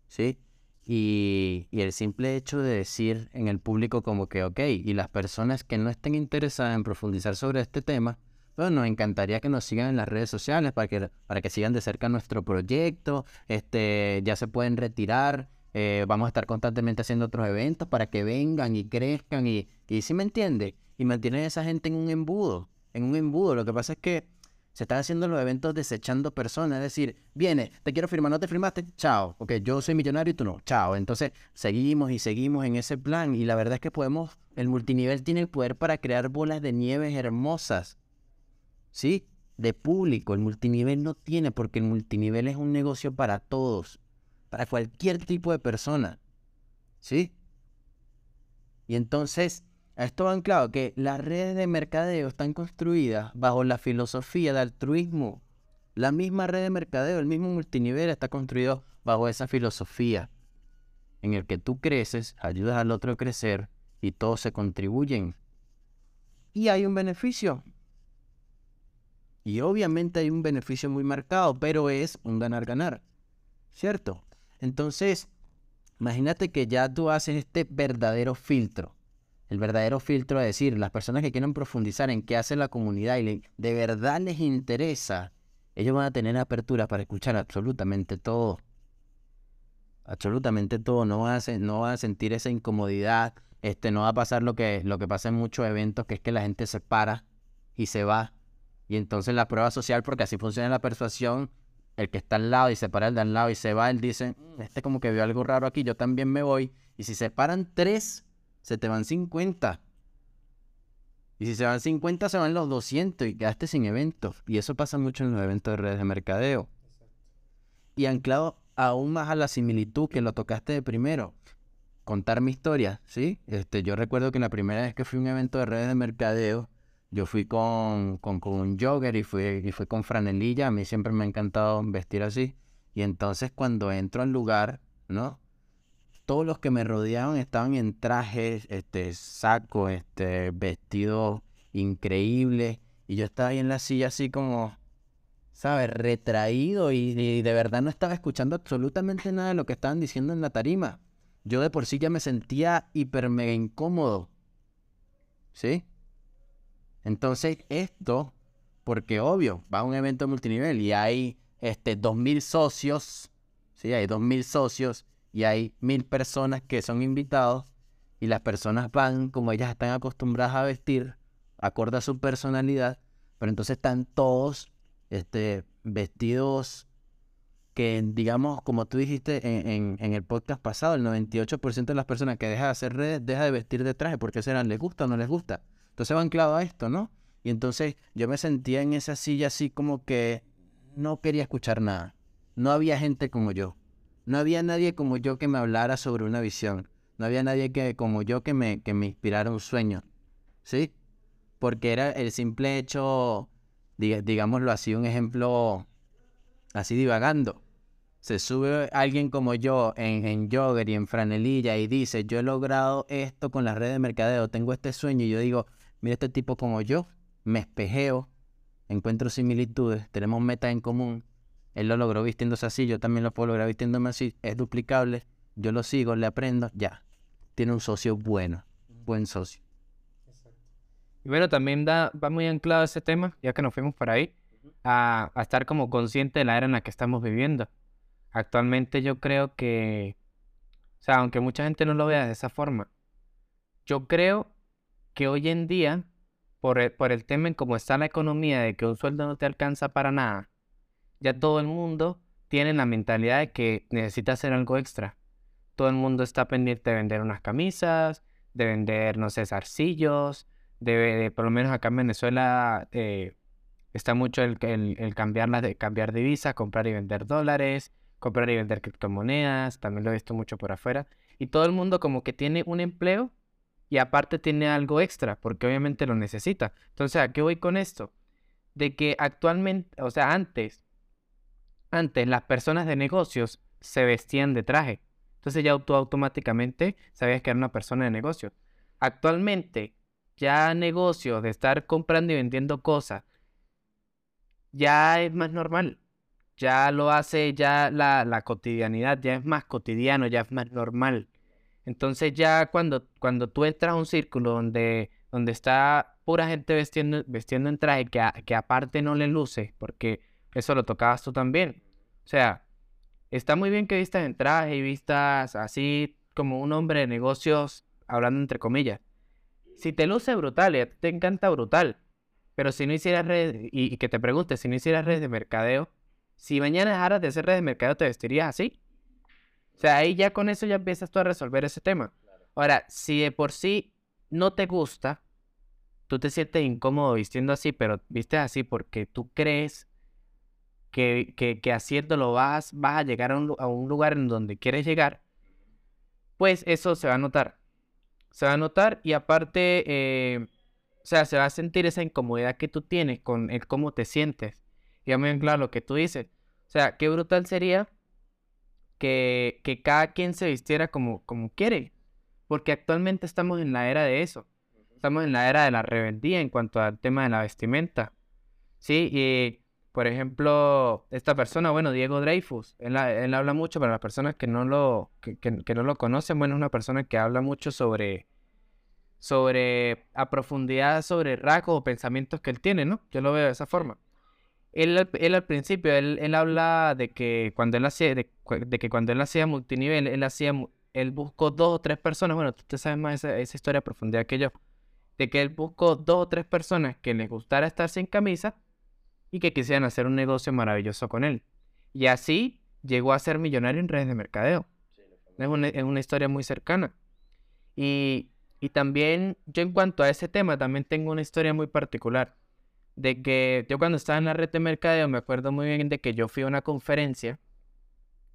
¿Sí? Y, el simple hecho de decir en el público como que, ok, y las personas que no estén interesadas en profundizar sobre este tema, bueno, nos encantaría que nos sigan en las redes sociales para que, para que sigan de cerca nuestro proyecto, este, ya se pueden retirar, eh, vamos a estar constantemente haciendo otros eventos para que vengan y crezcan y, y si me entiende, y mantienen a esa gente en un embudo, en un embudo. Lo que pasa es que se están haciendo los eventos desechando personas. Es decir, viene, te quiero firmar, no te firmaste, chao. Ok, yo soy millonario y tú no, chao. Entonces, seguimos y seguimos en ese plan. Y la verdad es que podemos, el multinivel tiene el poder para crear bolas de nieve hermosas. ¿Sí? De público. El multinivel no tiene, porque el multinivel es un negocio para todos. Para cualquier tipo de persona. ¿Sí? Y entonces esto va anclado que las redes de mercadeo están construidas bajo la filosofía de altruismo. La misma red de mercadeo, el mismo multinivel está construido bajo esa filosofía en el que tú creces, ayudas al otro a crecer y todos se contribuyen. Y hay un beneficio. Y obviamente hay un beneficio muy marcado, pero es un ganar-ganar. ¿Cierto? Entonces, imagínate que ya tú haces este verdadero filtro el verdadero filtro es decir, las personas que quieren profundizar en qué hace la comunidad y de verdad les interesa, ellos van a tener apertura para escuchar absolutamente todo. Absolutamente todo, no van a, a sentir esa incomodidad, este, no va a pasar lo que, lo que pasa en muchos eventos, que es que la gente se para y se va. Y entonces la prueba social, porque así funciona la persuasión, el que está al lado y se para el de al lado y se va, él dice, mm, este como que vio algo raro aquí, yo también me voy. Y si se paran tres, se te van 50. Y si se van 50, se van los 200 y quedaste sin eventos. Y eso pasa mucho en los eventos de redes de mercadeo. Y anclado aún más a la similitud que lo tocaste de primero. Contar mi historia, ¿sí? Este, yo recuerdo que la primera vez que fui a un evento de redes de mercadeo, yo fui con, con, un jogger y fui, y fui con franelilla. A mí siempre me ha encantado vestir así. Y entonces cuando entro al lugar, ¿no? todos los que me rodeaban estaban en trajes, este, saco, este, vestidos increíbles. Y yo estaba ahí en la silla así como, ¿sabes? Retraído y, de verdad no estaba escuchando absolutamente nada de lo que estaban diciendo en la tarima. Yo de por sí ya me sentía hiper mega incómodo. ¿Sí? Entonces esto, porque obvio, va a un evento multinivel y hay este, 2.000 socios, ¿sí? Hay 2.000 socios y hay mil personas que son invitados y las personas van como ellas están acostumbradas a vestir, acorde a su personalidad, pero entonces están todos este, vestidos que, digamos, como tú dijiste en, en, el podcast pasado, el 98% de las personas que deja de hacer redes deja de vestir de traje porque serán, ¿les gusta o no les gusta? Entonces va anclado a esto, ¿no? Y entonces yo me sentía en esa silla así como que no quería escuchar nada. No había gente como yo. No había nadie como yo que me hablara sobre una visión. No había nadie que, como yo que me, que me inspirara un sueño. ¿Sí? Porque era el simple hecho, digámoslo así, un ejemplo así divagando. Se sube alguien como yo en, en jogger y en franelilla y dice, yo he logrado esto con las redes de mercadeo, tengo este sueño y yo digo, mira este tipo como yo, me espejeo, encuentro similitudes, tenemos metas en común, él lo logró vistiéndose así, yo también lo puedo lograr vistiéndome así. Es duplicable, yo lo sigo, le aprendo, ya. Tiene un socio bueno, buen socio. Y bueno, también da, va muy anclado ese tema, ya que nos fuimos por ahí, a, a estar como consciente de la era en la que estamos viviendo. Actualmente yo creo que, o sea, aunque mucha gente no lo vea de esa forma, yo creo que hoy en día, por el, por el tema en cómo está la economía, de que un sueldo no te alcanza para nada, ya todo el mundo tiene la mentalidad de que necesita hacer algo extra. Todo el mundo está pendiente de vender unas camisas, de vender, no sé, zarcillos, de, por lo menos acá en Venezuela eh, está mucho el, el, cambiar, de, cambiar divisas, comprar y vender dólares, comprar y vender criptomonedas, también lo he visto mucho por afuera. Y todo el mundo como que tiene un empleo y aparte tiene algo extra, porque obviamente lo necesita. Entonces, ¿a qué voy con esto? De que actualmente, o sea, antes antes las personas de negocios se vestían de traje. Entonces ya tú automáticamente sabías que era una persona de negocios. Actualmente ya negocios de estar comprando y vendiendo cosas ya es más normal. Ya lo hace ya la, la cotidianidad, ya es más cotidiano, ya es más normal. Entonces ya cuando, cuando tú entras a un círculo donde, donde está pura gente vestiendo, vestiendo en traje que, que aparte no le luce, porque eso lo tocabas tú también. O sea, está muy bien que vistas en traje y vistas así como un hombre de negocios, hablando entre comillas. Si te luce brutal y te encanta brutal, pero si no hicieras redes, y, que te preguntes, si no hicieras redes de mercadeo, si mañana dejaras de hacer redes de mercadeo, ¿te vestirías así? O sea, ahí ya con eso ya empiezas tú a resolver ese tema. Ahora, si de por sí no te gusta, tú te sientes incómodo vistiendo así, pero vistes así porque tú crees que, que, que haciéndolo vas, vas a llegar a un, a un lugar en donde quieres llegar, pues eso se va a notar. Se va a notar y aparte, eh, o sea, se va a sentir esa incomodidad que tú tienes con el cómo te sientes. Y ya muy claro lo que tú dices. O sea, qué brutal sería que, que cada quien se vistiera como, como quiere. Porque actualmente estamos en la era de eso. Estamos en la era de la rebeldía en cuanto al tema de la vestimenta. Sí, y por ejemplo, esta persona, bueno, Diego Dreyfus, él, habla mucho para las personas que no lo, que, no lo conocen, bueno, es una persona que habla mucho sobre, sobre, a profundidad sobre rasgos o pensamientos que él tiene, ¿no? Yo lo veo de esa forma. Él, al principio, él, habla de que cuando él hacía, de, que cuando él hacía multinivel, él hacía, él buscó dos o tres personas, bueno, tú sabes más esa, esa historia a profundidad que yo, de que él buscó dos o tres personas que les gustara estar sin camisa y que quisieran hacer un negocio maravilloso con él. Y así llegó a ser millonario en redes de mercadeo. Es una, es una historia muy cercana. Y, y también yo en cuanto a ese tema, también tengo una historia muy particular de que yo cuando estaba en la red de mercadeo me acuerdo muy bien de que yo fui a una conferencia,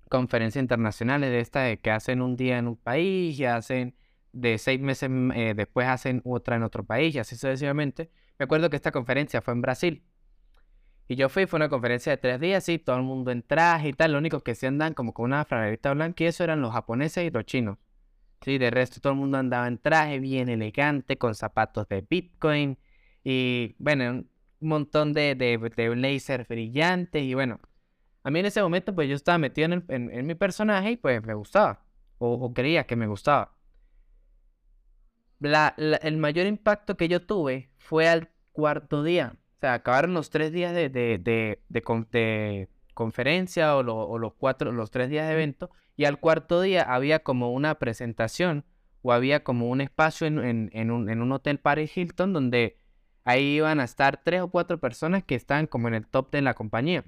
conferencias internacionales de esta de que hacen un día en un país y hacen de seis meses eh, después hacen otra en otro país y así sucesivamente. Me acuerdo que esta conferencia fue en Brasil. Y yo fui, fue una conferencia de tres días, sí, todo el mundo en traje y tal. Lo único que se andan como con una franelita blanca y eso eran los japoneses y los chinos. Sí, de resto todo el mundo andaba en traje bien elegante, con zapatos de Bitcoin. Y bueno, un montón de, de, de lasers brillantes y bueno, a mí en ese momento pues yo estaba metido en, en, mi personaje y pues me gustaba, o, creía que me gustaba. La, el mayor impacto que yo tuve fue al cuarto día, o sea, acabaron los tres días de, de, de, de conferencia o, o, los cuatro, los tres días de evento y al cuarto día había como una presentación o había como un espacio en, en, en un, en un hotel Paris Hilton donde Ahí iban a estar tres o cuatro personas que estaban como en el top de la compañía.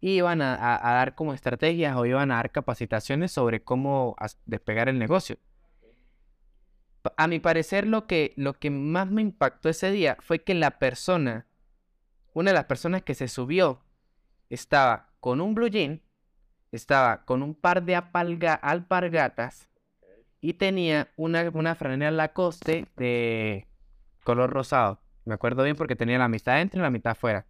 Y iban a, dar como estrategias o iban a dar capacitaciones sobre cómo despegar el negocio. A mi parecer, lo que, lo que más me impactó ese día fue que la persona, una de las personas que se subió, estaba con un blue jean, estaba con un par de alpargatas y tenía una, una franela Lacoste de color rosado. Me acuerdo bien porque tenía la mitad dentro y la mitad afuera.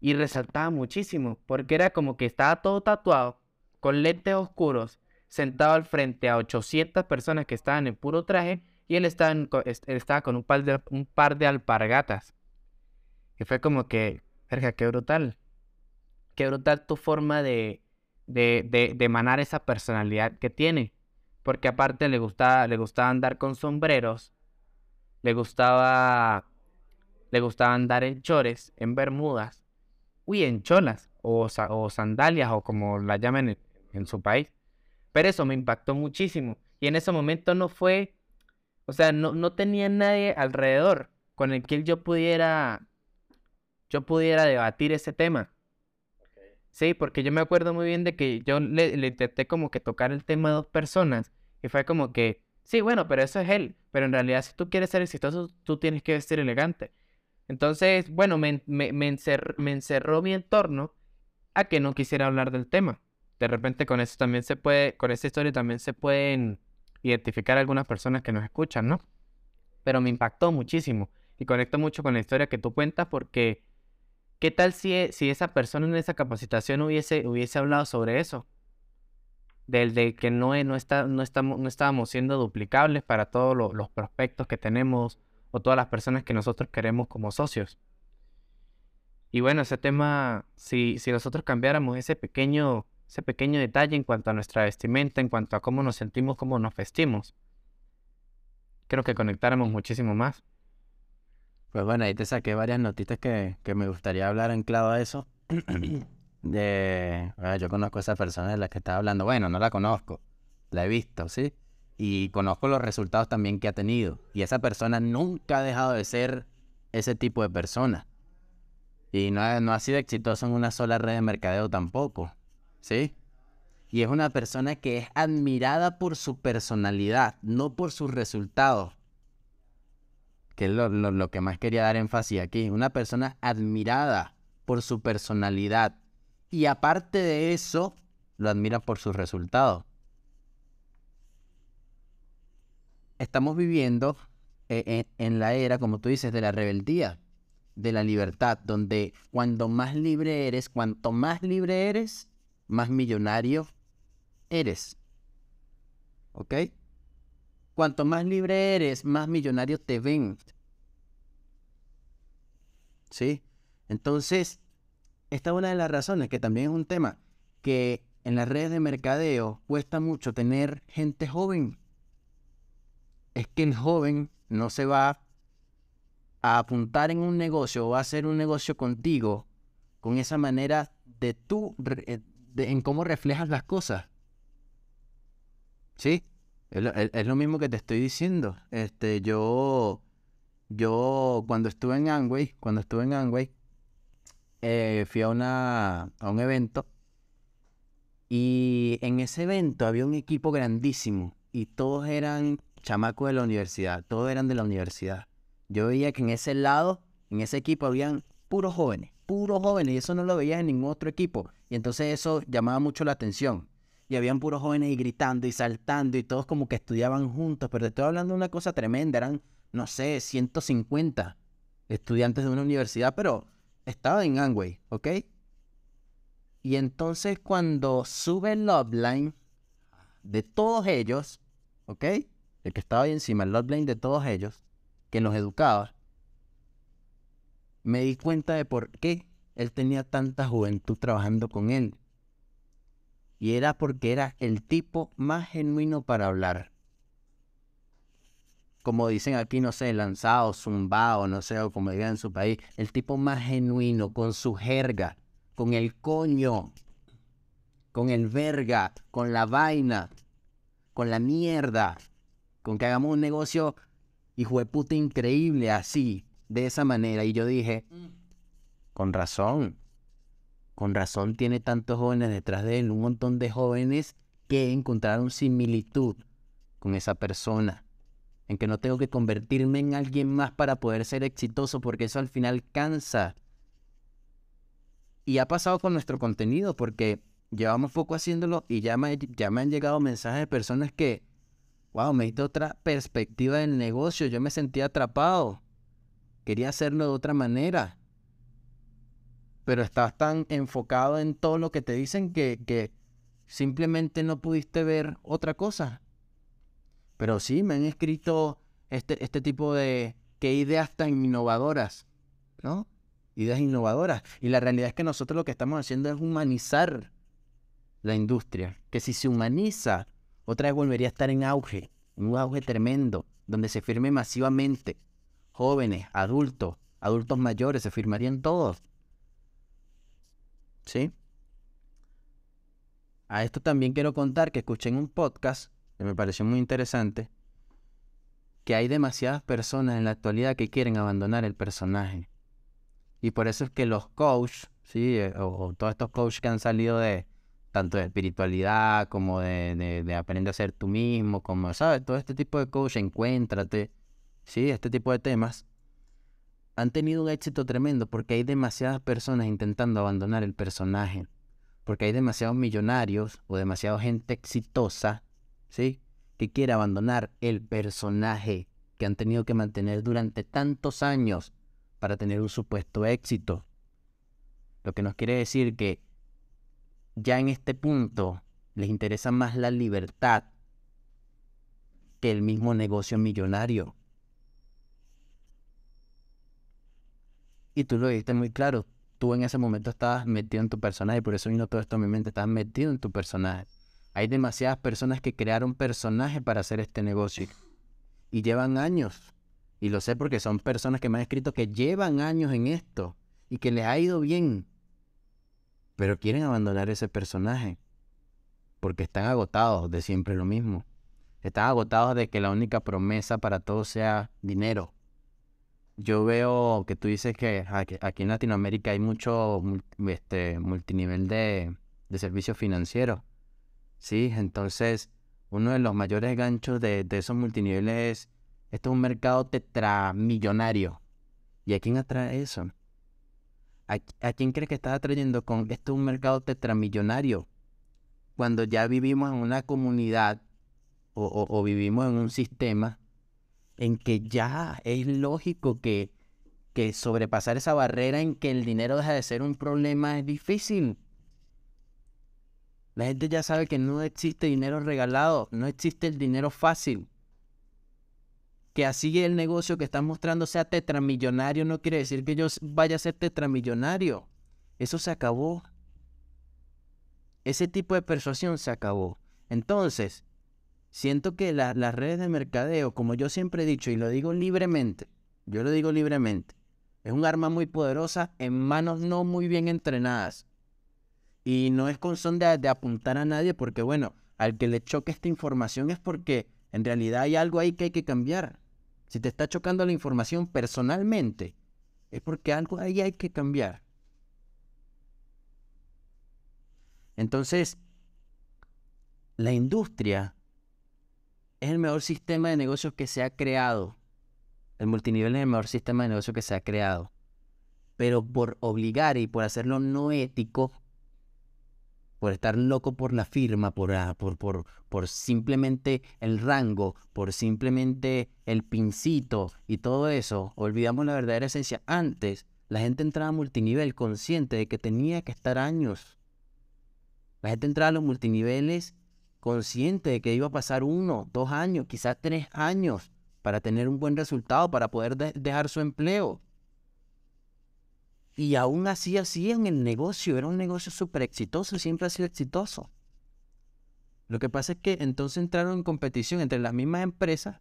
Y resaltaba muchísimo, porque era como que estaba todo tatuado, con lentes oscuros, sentado al frente a 800 personas que estaban en puro traje, y él estaba, con un par, de, un par de alpargatas. Y fue como que, verga, qué brutal. Qué brutal tu forma de, de, de, de emanar esa personalidad que tiene. Porque aparte le gustaba, le gustaba andar con sombreros le gustaba, le gustaba andar en chores, en bermudas, uy, en cholas, o, o sandalias, o como la llaman en, su país. Pero eso me impactó muchísimo. Y en ese momento no fue, o sea, no, no tenía nadie alrededor con el que yo pudiera, yo pudiera debatir ese tema. Sí, porque yo me acuerdo muy bien de que yo le, le, intenté como que tocar el tema a dos personas y fue como que, Sí, bueno, pero eso es él. Pero en realidad, si tú quieres ser exitoso, tú tienes que vestir elegante. Entonces, bueno, me, encerró mi entorno a que no quisiera hablar del tema. De repente con eso también se puede, con esa historia también se pueden identificar algunas personas que nos escuchan, ¿no? Pero me impactó muchísimo y conecto mucho con la historia que tú cuentas porque ¿qué tal si, esa persona en esa capacitación hubiese hablado sobre eso? Del de que no, no, está, no, estamos, no estábamos siendo duplicables para todos los prospectos que tenemos o todas las personas que nosotros queremos como socios. Y bueno, ese tema, si, si nosotros cambiáramos ese pequeño, ese pequeño detalle en cuanto a nuestra vestimenta, en cuanto a cómo nos sentimos, cómo nos vestimos, creo que conectáramos muchísimo más. Pues bueno, ahí te saqué varias notitas que, que me gustaría hablar en clavo a eso. de... yo conozco a esa persona de la que estaba hablando. Bueno, no la conozco, la he visto, ¿sí? Y conozco los resultados también que ha tenido. Y esa persona nunca ha dejado de ser ese tipo de persona. Y no ha, no ha sido exitoso en una sola red de mercadeo tampoco, ¿sí? Y es una persona que es admirada por su personalidad, no por sus resultados. Que es lo, lo que más quería dar énfasis aquí. Una persona admirada por su personalidad. Y aparte de eso, lo admira por sus resultados. Estamos viviendo eh, eh, en la era, como tú dices, de la rebeldía, de la libertad, donde cuando más libre eres, cuanto más libre eres, más millonario eres. ¿Ok? Cuanto más libre eres, más millonario te ven. ¿Sí? Entonces, esta es una de las razones que también es un tema que en las redes de mercadeo cuesta mucho tener gente joven. es que el joven no se va a apuntar en un negocio o a hacer un negocio contigo con esa manera de tú, eh, en cómo reflejas las cosas. ¿Sí? Es lo, mismo que te estoy diciendo. Este, yo, yo cuando estuve en Angway, cuando estuve en Angway, eh, fui a, una, a un evento y en ese evento había un equipo grandísimo y todos eran chamacos de la universidad, todos eran de la universidad. Yo veía que en ese lado, en ese equipo, habían puros jóvenes, puros jóvenes, y eso no lo veía en ningún otro equipo. Y entonces eso llamaba mucho la atención. Y habían puros jóvenes y gritando y saltando y todos como que estudiaban juntos, pero te estoy hablando de una cosa tremenda, eran, no sé, 150 estudiantes de una universidad, pero estaba en Angway, ¿ok? Y entonces cuando sube el Loveline de todos ellos, ¿ok? El que estaba ahí encima, el Loveline de todos ellos, que nos educaba, me di cuenta de por qué él tenía tanta juventud trabajando con él. Y era porque era el tipo más genuino para hablar. Como dicen aquí, no sé, lanzado, zumbado, no sé, o como digan en su país, el tipo más genuino, con su jerga, con el coño, con el verga, con la vaina, con la mierda, con que hagamos un negocio hijo de puta increíble así, de esa manera. Y yo dije, con razón, con razón tiene tantos jóvenes detrás de él, un montón de jóvenes que encontraron similitud con esa persona, en que no tengo que convertirme en alguien más para poder ser exitoso, porque eso al final cansa. Y ha pasado con nuestro contenido, porque llevamos poco haciéndolo y ya me, ya me han llegado mensajes de personas que wow, me diste otra perspectiva del negocio, yo me sentía atrapado, quería hacerlo de otra manera, pero estás tan enfocado en todo lo que te dicen que, que simplemente no pudiste ver otra cosa. Pero sí, me han escrito este, este tipo de qué ideas tan innovadoras, ¿no? Ideas innovadoras. Y la realidad es que nosotros lo que estamos haciendo es humanizar la industria. Que si se humaniza, otra vez volvería a estar en auge, un auge tremendo, donde se firme masivamente. Jóvenes, adultos, adultos mayores, se firmarían todos. ¿Sí? A esto también quiero contar que escuché en un podcast, me pareció muy interesante, que hay demasiadas personas en la actualidad que quieren abandonar el personaje. Y por eso es que los coaches, ¿sí? Eh, o todos estos coaches que han salido de, tanto de espiritualidad como de, de, aprender a ser tú mismo, como, ¿sabes? Todo este tipo de coach, encuéntrate, ¿sí? Este tipo de temas han tenido un éxito tremendo porque hay demasiadas personas intentando abandonar el personaje, porque hay demasiados millonarios o demasiada gente exitosa, ¿sí? Que quiere abandonar el personaje que han tenido que mantener durante tantos años para tener un supuesto éxito. Lo que nos quiere decir que ya en este punto les interesa más la libertad que el mismo negocio millonario. Y tú lo dijiste muy claro, tú en ese momento estabas metido en tu personaje, por eso vino todo esto a mi mente, estabas metido en tu personaje. Hay demasiadas personas que crearon personajes para hacer este negocio y llevan años. Y lo sé porque son personas que me han escrito que llevan años en esto y que les ha ido bien pero quieren abandonar ese personaje porque están agotados de siempre lo mismo. Están agotados de que la única promesa para todos sea dinero. Yo veo que tú dices que aquí en Latinoamérica hay mucho este, multinivel de, de servicios financieros. Sí, entonces uno de los mayores ganchos de, de esos multiniveles es, esto es un mercado tetramillonario. ¿Y a quién atrae eso? ¿A, quién crees que estás atrayendo con esto un mercado tetramillonario? Cuando ya vivimos en una comunidad o, vivimos en un sistema en que ya es lógico que, que sobrepasar esa barrera en que el dinero deja de ser un problema es difícil. La gente ya sabe que no existe dinero regalado, no existe el dinero fácil que así el negocio que están mostrando sea tetramillonario no quiere decir que yo vaya a ser tetramillonario. Eso se acabó. Ese tipo de persuasión se acabó. Entonces, siento que las redes de mercadeo, como yo siempre he dicho y lo digo libremente, yo lo digo libremente, es un arma muy poderosa en manos no muy bien entrenadas. Y no es con son de, apuntar a nadie porque, bueno, al que le choque esta información es porque en realidad hay algo ahí que hay que cambiar. Si te está chocando la información personalmente, es porque algo ahí hay que cambiar. Entonces, la industria es el mejor sistema de negocios que se ha creado. El multinivel es el mejor sistema de negocios que se ha creado. Pero por obligar y por hacerlo no ético, por estar loco por la firma, por, ah, por, por, por simplemente el rango, por simplemente el pincito y todo eso, olvidamos la verdadera esencia. Antes, la gente entraba a multinivel consciente de que tenía que estar años. La gente entraba a los multiniveles consciente de que iba a pasar uno, dos años, quizás tres años para tener un buen resultado, para poder dejar su empleo. Y aún así en el negocio, era un negocio súper exitoso, siempre ha sido exitoso. Lo que pasa es que entonces entraron en competición entre las mismas empresas,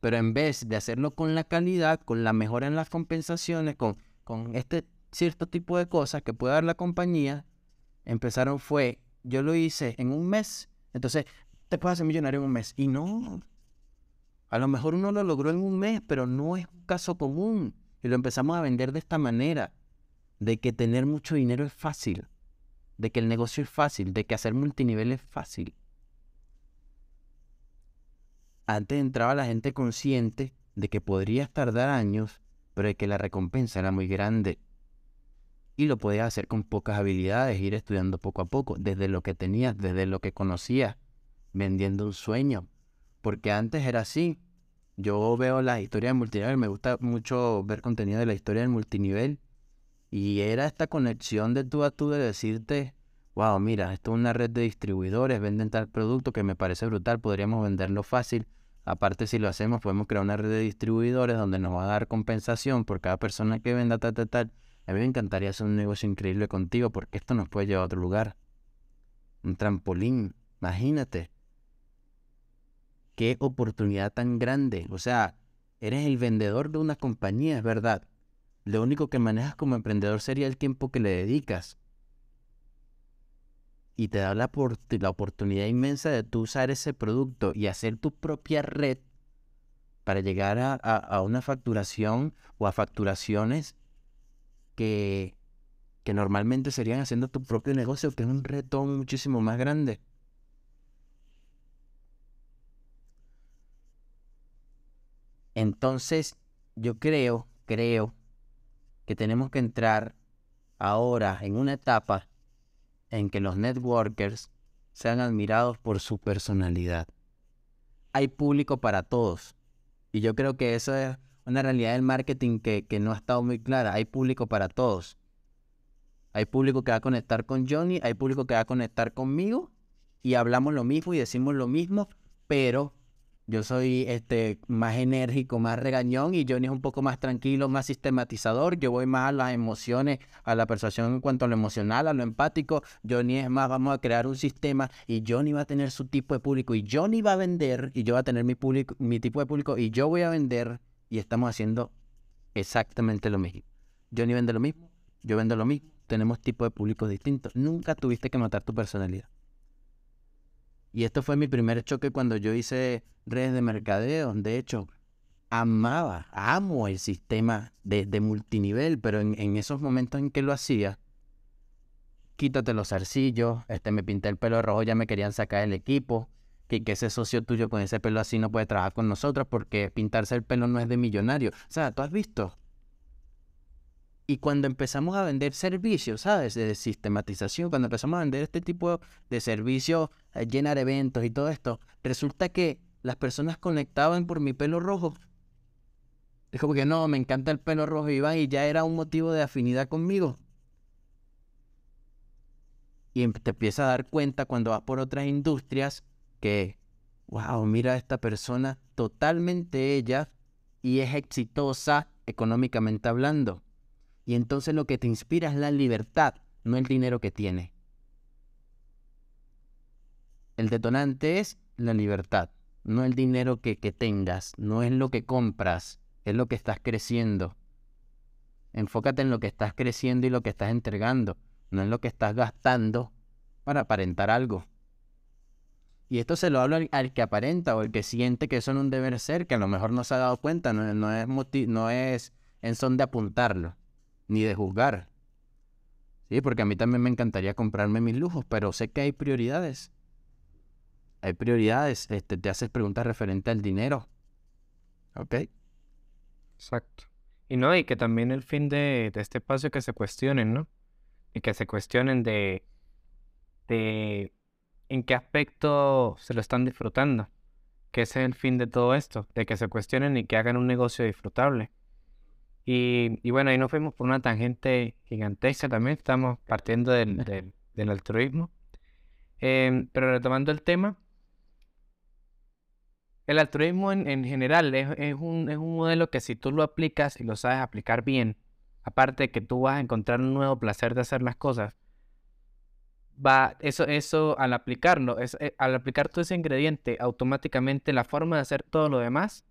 pero en vez de hacerlo con la calidad, con la mejora en las compensaciones, con, con este cierto tipo de cosas que puede dar la compañía, empezaron fue, yo lo hice en un mes, entonces te puedes hacer millonario en un mes. Y no, a lo mejor uno lo logró en un mes, pero no es un caso común. Y lo empezamos a vender de esta manera de que tener mucho dinero es fácil, de que el negocio es fácil, de que hacer multinivel es fácil. Antes entraba la gente consciente de que podría tardar años, pero de que la recompensa era muy grande. Y lo podías hacer con pocas habilidades, ir estudiando poco a poco, desde lo que tenías, desde lo que conocías, vendiendo un sueño. Porque antes era así. Yo veo la historia del multinivel, me gusta mucho ver contenido de la historia del multinivel y era esta conexión de tú a tú de decirte, wow, mira, esto es una red de distribuidores, venden tal producto que me parece brutal, podríamos venderlo fácil. Aparte, si lo hacemos, podemos crear una red de distribuidores donde nos va a dar compensación por cada persona que venda tal, tal, tal. A mí me encantaría hacer un negocio increíble contigo porque esto nos puede llevar a otro lugar. Un trampolín, imagínate. Qué oportunidad tan grande. O sea, eres el vendedor de una compañía, es verdad. Lo único que manejas como emprendedor sería el tiempo que le dedicas. Y te da la, la oportunidad inmensa de tú usar ese producto y hacer tu propia red para llegar a, una facturación o a facturaciones que, que normalmente serían haciendo tu propio negocio, que es un reto muchísimo más grande. Entonces, yo creo, creo que tenemos que entrar ahora en una etapa en que los networkers sean admirados por su personalidad. Hay público para todos. Y yo creo que eso es una realidad del marketing que, que no ha estado muy clara. Hay público para todos. Hay público que va a conectar con Johnny, hay público que va a conectar conmigo y hablamos lo mismo y decimos lo mismo, pero yo soy este, más enérgico, más regañón y Johnny es un poco más tranquilo, más sistematizador. Yo voy más a las emociones, a la persuasión en cuanto a lo emocional, a lo empático. Johnny es más, vamos a crear un sistema y Johnny va a tener su tipo de público y Johnny va a vender y yo voy a tener mi, público, mi tipo de público y yo voy a vender y estamos haciendo exactamente lo mismo. Johnny vende lo mismo, yo vendo lo mismo, tenemos tipos de públicos distintos. Nunca tuviste que matar tu personalidad. Y esto fue mi primer choque cuando yo hice redes de mercadeo. De hecho, amaba, amo el sistema de, multinivel, pero en, esos momentos en que lo hacía, quítate los arcillos, este, me pinté el pelo rojo, ya me querían sacar el equipo, que, que ese socio tuyo con ese pelo así no puede trabajar con nosotros porque pintarse el pelo no es de millonario. O sea, tú has visto y cuando empezamos a vender servicios, ¿sabes? De sistematización, cuando empezamos a vender este tipo de servicios, eh, llenar eventos y todo esto, resulta que las personas conectaban por mi pelo rojo. Es como que no, me encanta el pelo rojo, Iván, y ya era un motivo de afinidad conmigo. Y em, te empiezas a dar cuenta cuando vas por otras industrias que, wow, mira a esta persona totalmente ella y es exitosa económicamente hablando. Y entonces lo que te inspira es la libertad, no el dinero que tiene. El detonante es la libertad, no el dinero que, tengas, no es lo que compras, es lo que estás creciendo. Enfócate en lo que estás creciendo y lo que estás entregando, no en lo que estás gastando para aparentar algo. Y esto se lo hablo al, que aparenta o el que siente que eso no es un deber ser, que a lo mejor no se ha dado cuenta, no, no es, no es en son de apuntarlo, ni de juzgar. Sí, porque a mí también me encantaría comprarme mis lujos, pero sé que hay prioridades. Hay prioridades. Este, te haces preguntas referente al dinero. ¿Ok? Exacto. Y no, y que también el fin de, de este espacio que se cuestionen, ¿no? Y que se cuestionen de, de en qué aspecto se lo están disfrutando. Que ese es el fin de todo esto, de que se cuestionen y que hagan un negocio disfrutable. Y, bueno, ahí nos fuimos por una tangente gigantesca también, estamos partiendo del, del, altruismo. Em, pero retomando el tema, el altruismo en, en general es, es, un, es un modelo que si tú lo aplicas y lo sabes aplicar bien, aparte de que tú vas a encontrar un nuevo placer de hacer las cosas, va, eso, eso al aplicarlo, es, eh, al aplicar todo ese ingrediente, automáticamente la forma de hacer todo lo demás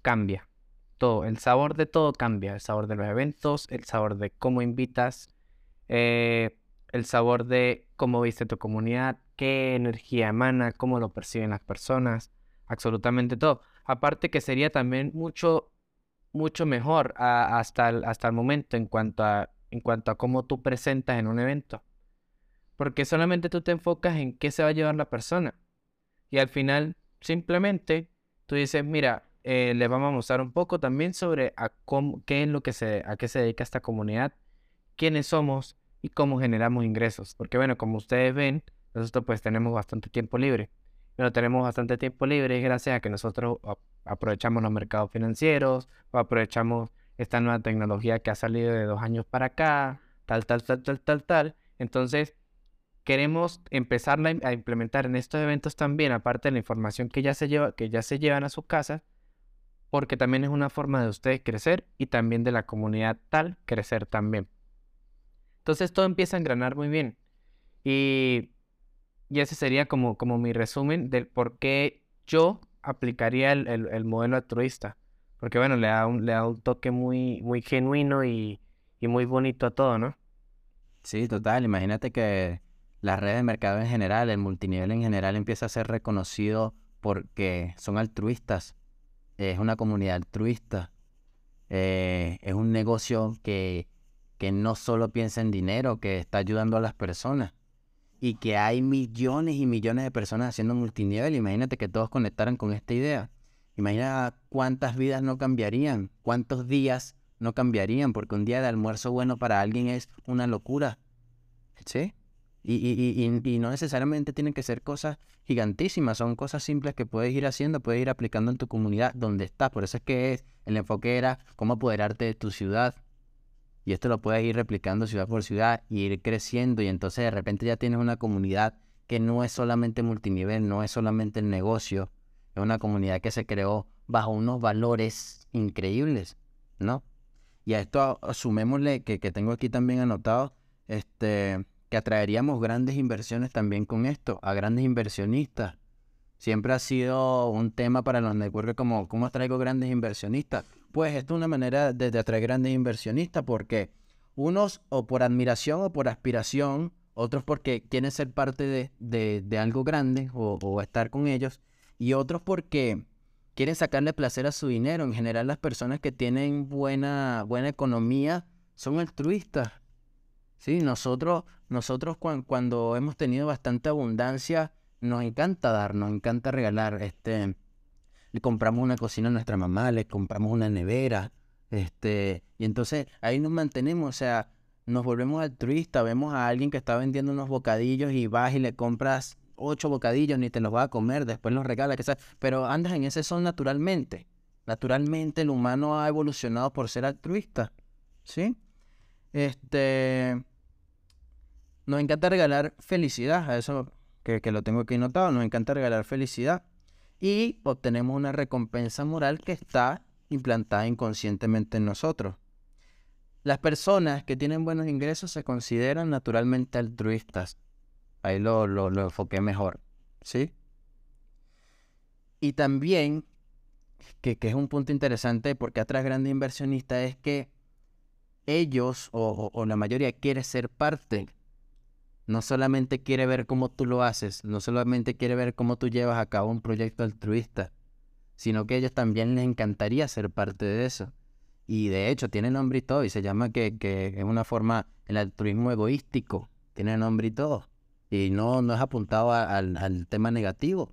cambia todo, el sabor de todo cambia, el sabor de los eventos, el sabor de cómo invitas, eh, el sabor de cómo viste tu comunidad, qué energía emana, cómo lo perciben las personas, absolutamente todo. Aparte que sería también mucho, mucho mejor hasta, el, hasta el momento en cuanto, a, en cuanto a cómo tú presentas en un evento. Porque solamente tú te enfocas en qué se va a llevar la persona. Y al final, simplemente, tú dices, mira, eh, les vamos a mostrar un poco también sobre a cómo, qué es lo que se, a qué se dedica esta comunidad, quiénes somos y cómo generamos ingresos. Porque bueno, como ustedes ven, nosotros pues tenemos bastante tiempo libre. Pero tenemos bastante tiempo libre gracias a que nosotros aprovechamos los mercados financieros o aprovechamos esta nueva tecnología que ha salido de dos años para acá, tal, tal, tal, tal, tal, tal. Entonces, queremos empezar a implementar en estos eventos también, aparte de la información que ya se lleva, que ya se llevan a sus casas, porque también es una forma de ustedes crecer y también de la comunidad tal crecer también. Entonces todo empieza a engranar muy bien. Y, y ese sería como, como mi resumen del por qué yo aplicaría el, modelo altruista. Porque bueno, le da un, le da un toque muy, muy genuino y, y muy bonito a todo, ¿no? Sí, total. Imagínate que las redes de mercado en general, el multinivel en general empieza a ser reconocido porque son altruistas es una comunidad altruista, eh, es un negocio que, que no solo piensa en dinero, que está ayudando a las personas y que hay millones y millones de personas haciendo multinivel. Imagínate que todos conectaran con esta idea. Imagina cuántas vidas no cambiarían, cuántos días no cambiarían, porque un día de almuerzo bueno para alguien es una locura. ¿Sí? Y, y, y, no necesariamente tienen que ser cosas gigantísimas, son cosas simples que puedes ir haciendo, puedes ir aplicando en tu comunidad donde estás. Por eso es que es, el enfoque era cómo apoderarte de tu ciudad. Y esto lo puedes ir replicando ciudad por ciudad y ir creciendo. Y entonces de repente ya tienes una comunidad que no es solamente multinivel, no es solamente el negocio, es una comunidad que se creó bajo unos valores increíbles, ¿no? Y a esto asumémosle que, que tengo aquí también anotado, este atraeríamos grandes inversiones también con esto, a grandes inversionistas. Siempre ha sido un tema para los networks como, ¿cómo traigo grandes inversionistas? Pues esto es una manera de, atraer grandes inversionistas porque unos o por admiración o por aspiración, otros porque quieren ser parte de, algo grande o, estar con ellos, y otros porque quieren sacarle placer a su dinero. En general las personas que tienen buena, buena economía son altruistas Sí, nosotros, nosotros cuando hemos tenido bastante abundancia, nos encanta dar, nos encanta regalar. Este, le compramos una cocina a nuestra mamá, le compramos una nevera, este, y entonces ahí nos mantenemos, o sea, nos volvemos altruistas, vemos a alguien que está vendiendo unos bocadillos y vas y le compras ocho bocadillos, ni te los vas a comer, después los regalas, que sea, pero andas en ese son naturalmente. Naturalmente el humano ha evolucionado por ser altruista, ¿sí? Este, nos encanta regalar felicidad, a eso que, lo tengo aquí notado, nos encanta regalar felicidad y obtenemos una recompensa moral que está implantada inconscientemente en nosotros. Las personas que tienen buenos ingresos se consideran naturalmente altruistas. Ahí lo, lo, lo enfoqué mejor, ¿sí? Y también, que, que es un punto interesante porque atrás grandes inversionistas, es que ellos o, o, la mayoría quiere ser parte. No solamente quiere ver cómo tú lo haces, no solamente quiere ver cómo tú llevas a cabo un proyecto altruista, sino que a ellos también les encantaría ser parte de eso. Y de hecho tiene nombre y todo, y se llama que, que es una forma, el altruismo egoístico, tiene nombre y todo. Y no, no es apuntado al, al tema negativo,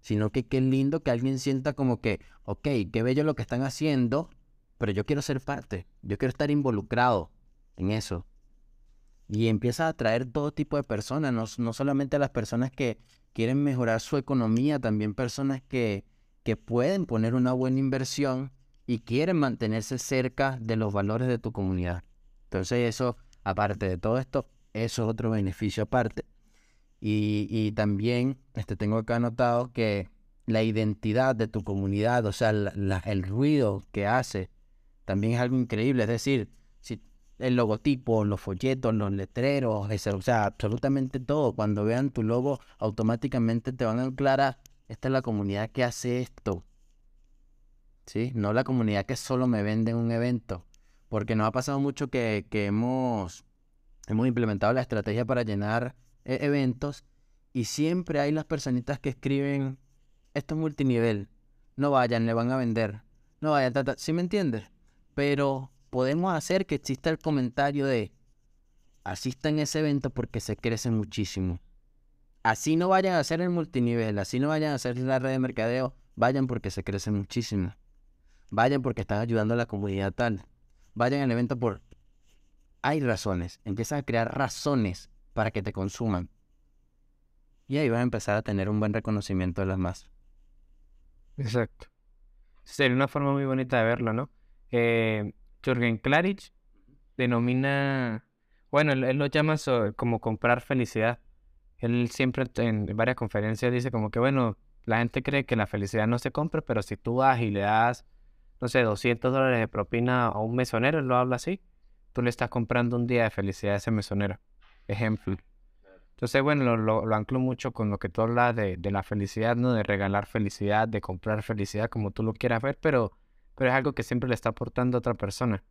sino que qué lindo que alguien sienta como que, ok, qué bello lo que están haciendo, pero yo quiero ser parte, yo quiero estar involucrado en eso. Y empieza a atraer todo tipo de personas, no, no solamente a las personas que quieren mejorar su economía, también personas que, que pueden poner una buena inversión y quieren mantenerse cerca de los valores de tu comunidad. Entonces eso, aparte de todo esto, eso es otro beneficio aparte. Y, y también este, tengo acá anotado que la identidad de tu comunidad, o sea, el ruido que hace, también es algo increíble. Es decir, el logotipo, los folletos, los letreros, o sea, absolutamente todo. Cuando vean tu logo, automáticamente te van a aclarar, esta es la comunidad que hace esto. ¿Sí? No la comunidad que solo me vende un evento. Porque nos ha pasado mucho que, que hemos, hemos implementado la estrategia para llenar e-, eventos y siempre hay las personitas que escriben, esto es multinivel, no vayan, le van a vender, no vayan, ¿sí me entiendes? Pero podemos hacer que exista el comentario de, asistan a ese evento porque se crece muchísimo. Así no vayan a hacer el multinivel, así no vayan a hacer la red de mercadeo, vayan porque se crece muchísimo. Vayan porque están ayudando a la comunidad tal. Vayan al evento por... Hay razones, empiezan a crear razones para que te consuman. Y ahí vas a empezar a tener un buen reconocimiento de las masas. Exacto. Sería una forma muy bonita de verlo, ¿no? Eh, Jürgen Klarich denomina, bueno, él, lo llama como comprar felicidad. Él siempre en varias conferencias dice como que, bueno, la gente cree que la felicidad no se compra, pero si tú vas y le das, no sé, 200 dólares de propina a un mesonero, él lo habla así, tú le estás comprando un día de felicidad a ese mesonero ejemplo. Entonces, bueno, lo, lo, lo, anclo mucho con lo que tú hablas de, de, la felicidad, ¿no? De regalar felicidad, de comprar felicidad, como tú lo quieras ver, pero, pero es algo que siempre le está aportando a otra persona.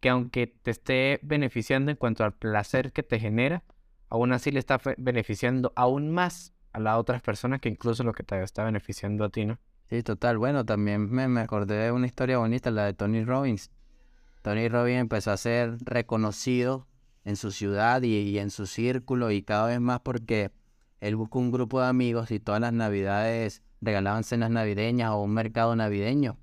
Que aunque te esté beneficiando en cuanto al placer que te genera, aún así le está beneficiando aún más a las otras personas que incluso lo que te está beneficiando a ti, ¿no? Sí, total. Bueno, también me, me acordé de una historia bonita, la de Tony Robbins. Tony Robbins empezó a ser reconocido en su ciudad y, en su círculo y cada vez más porque él buscó un grupo de amigos y todas las navidades regalaban cenas navideñas o un mercado navideño.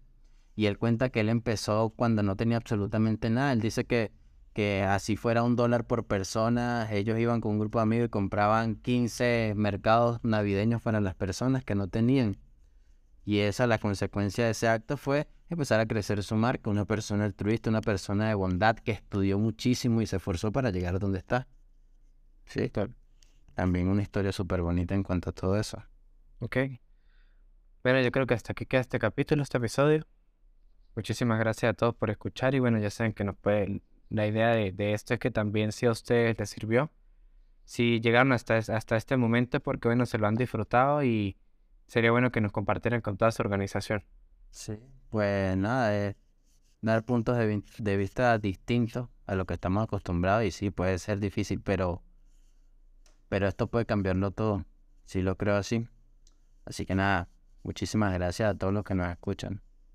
Y él cuenta que él empezó cuando no tenía absolutamente nada. Él dice que, que así fuera un dólar por persona, ellos iban con un grupo de amigos y compraban 15 mercados navideños para las personas que no tenían. Y esa, la consecuencia de ese acto fue empezar a crecer su marca, una persona altruista, una persona de bondad que estudió muchísimo y se esforzó para llegar a donde está. Sí, también una historia súper bonita en cuanto a todo eso. Ok. Bueno, yo creo que hasta aquí queda este capítulo, este episodio. Muchísimas gracias a todos por escuchar y bueno, ya saben que nos puede, la idea de, de esto es que también si a ustedes les sirvió, si llegaron hasta, hasta este momento porque bueno, se lo han disfrutado y sería bueno que nos compartieran con toda su organización. Sí, pues nada, es dar puntos de, vista distintos a lo que estamos acostumbrados y sí, puede ser difícil, pero, pero esto puede cambiarlo todo, sí lo creo así. Así que nada, muchísimas gracias a todos los que nos escuchan.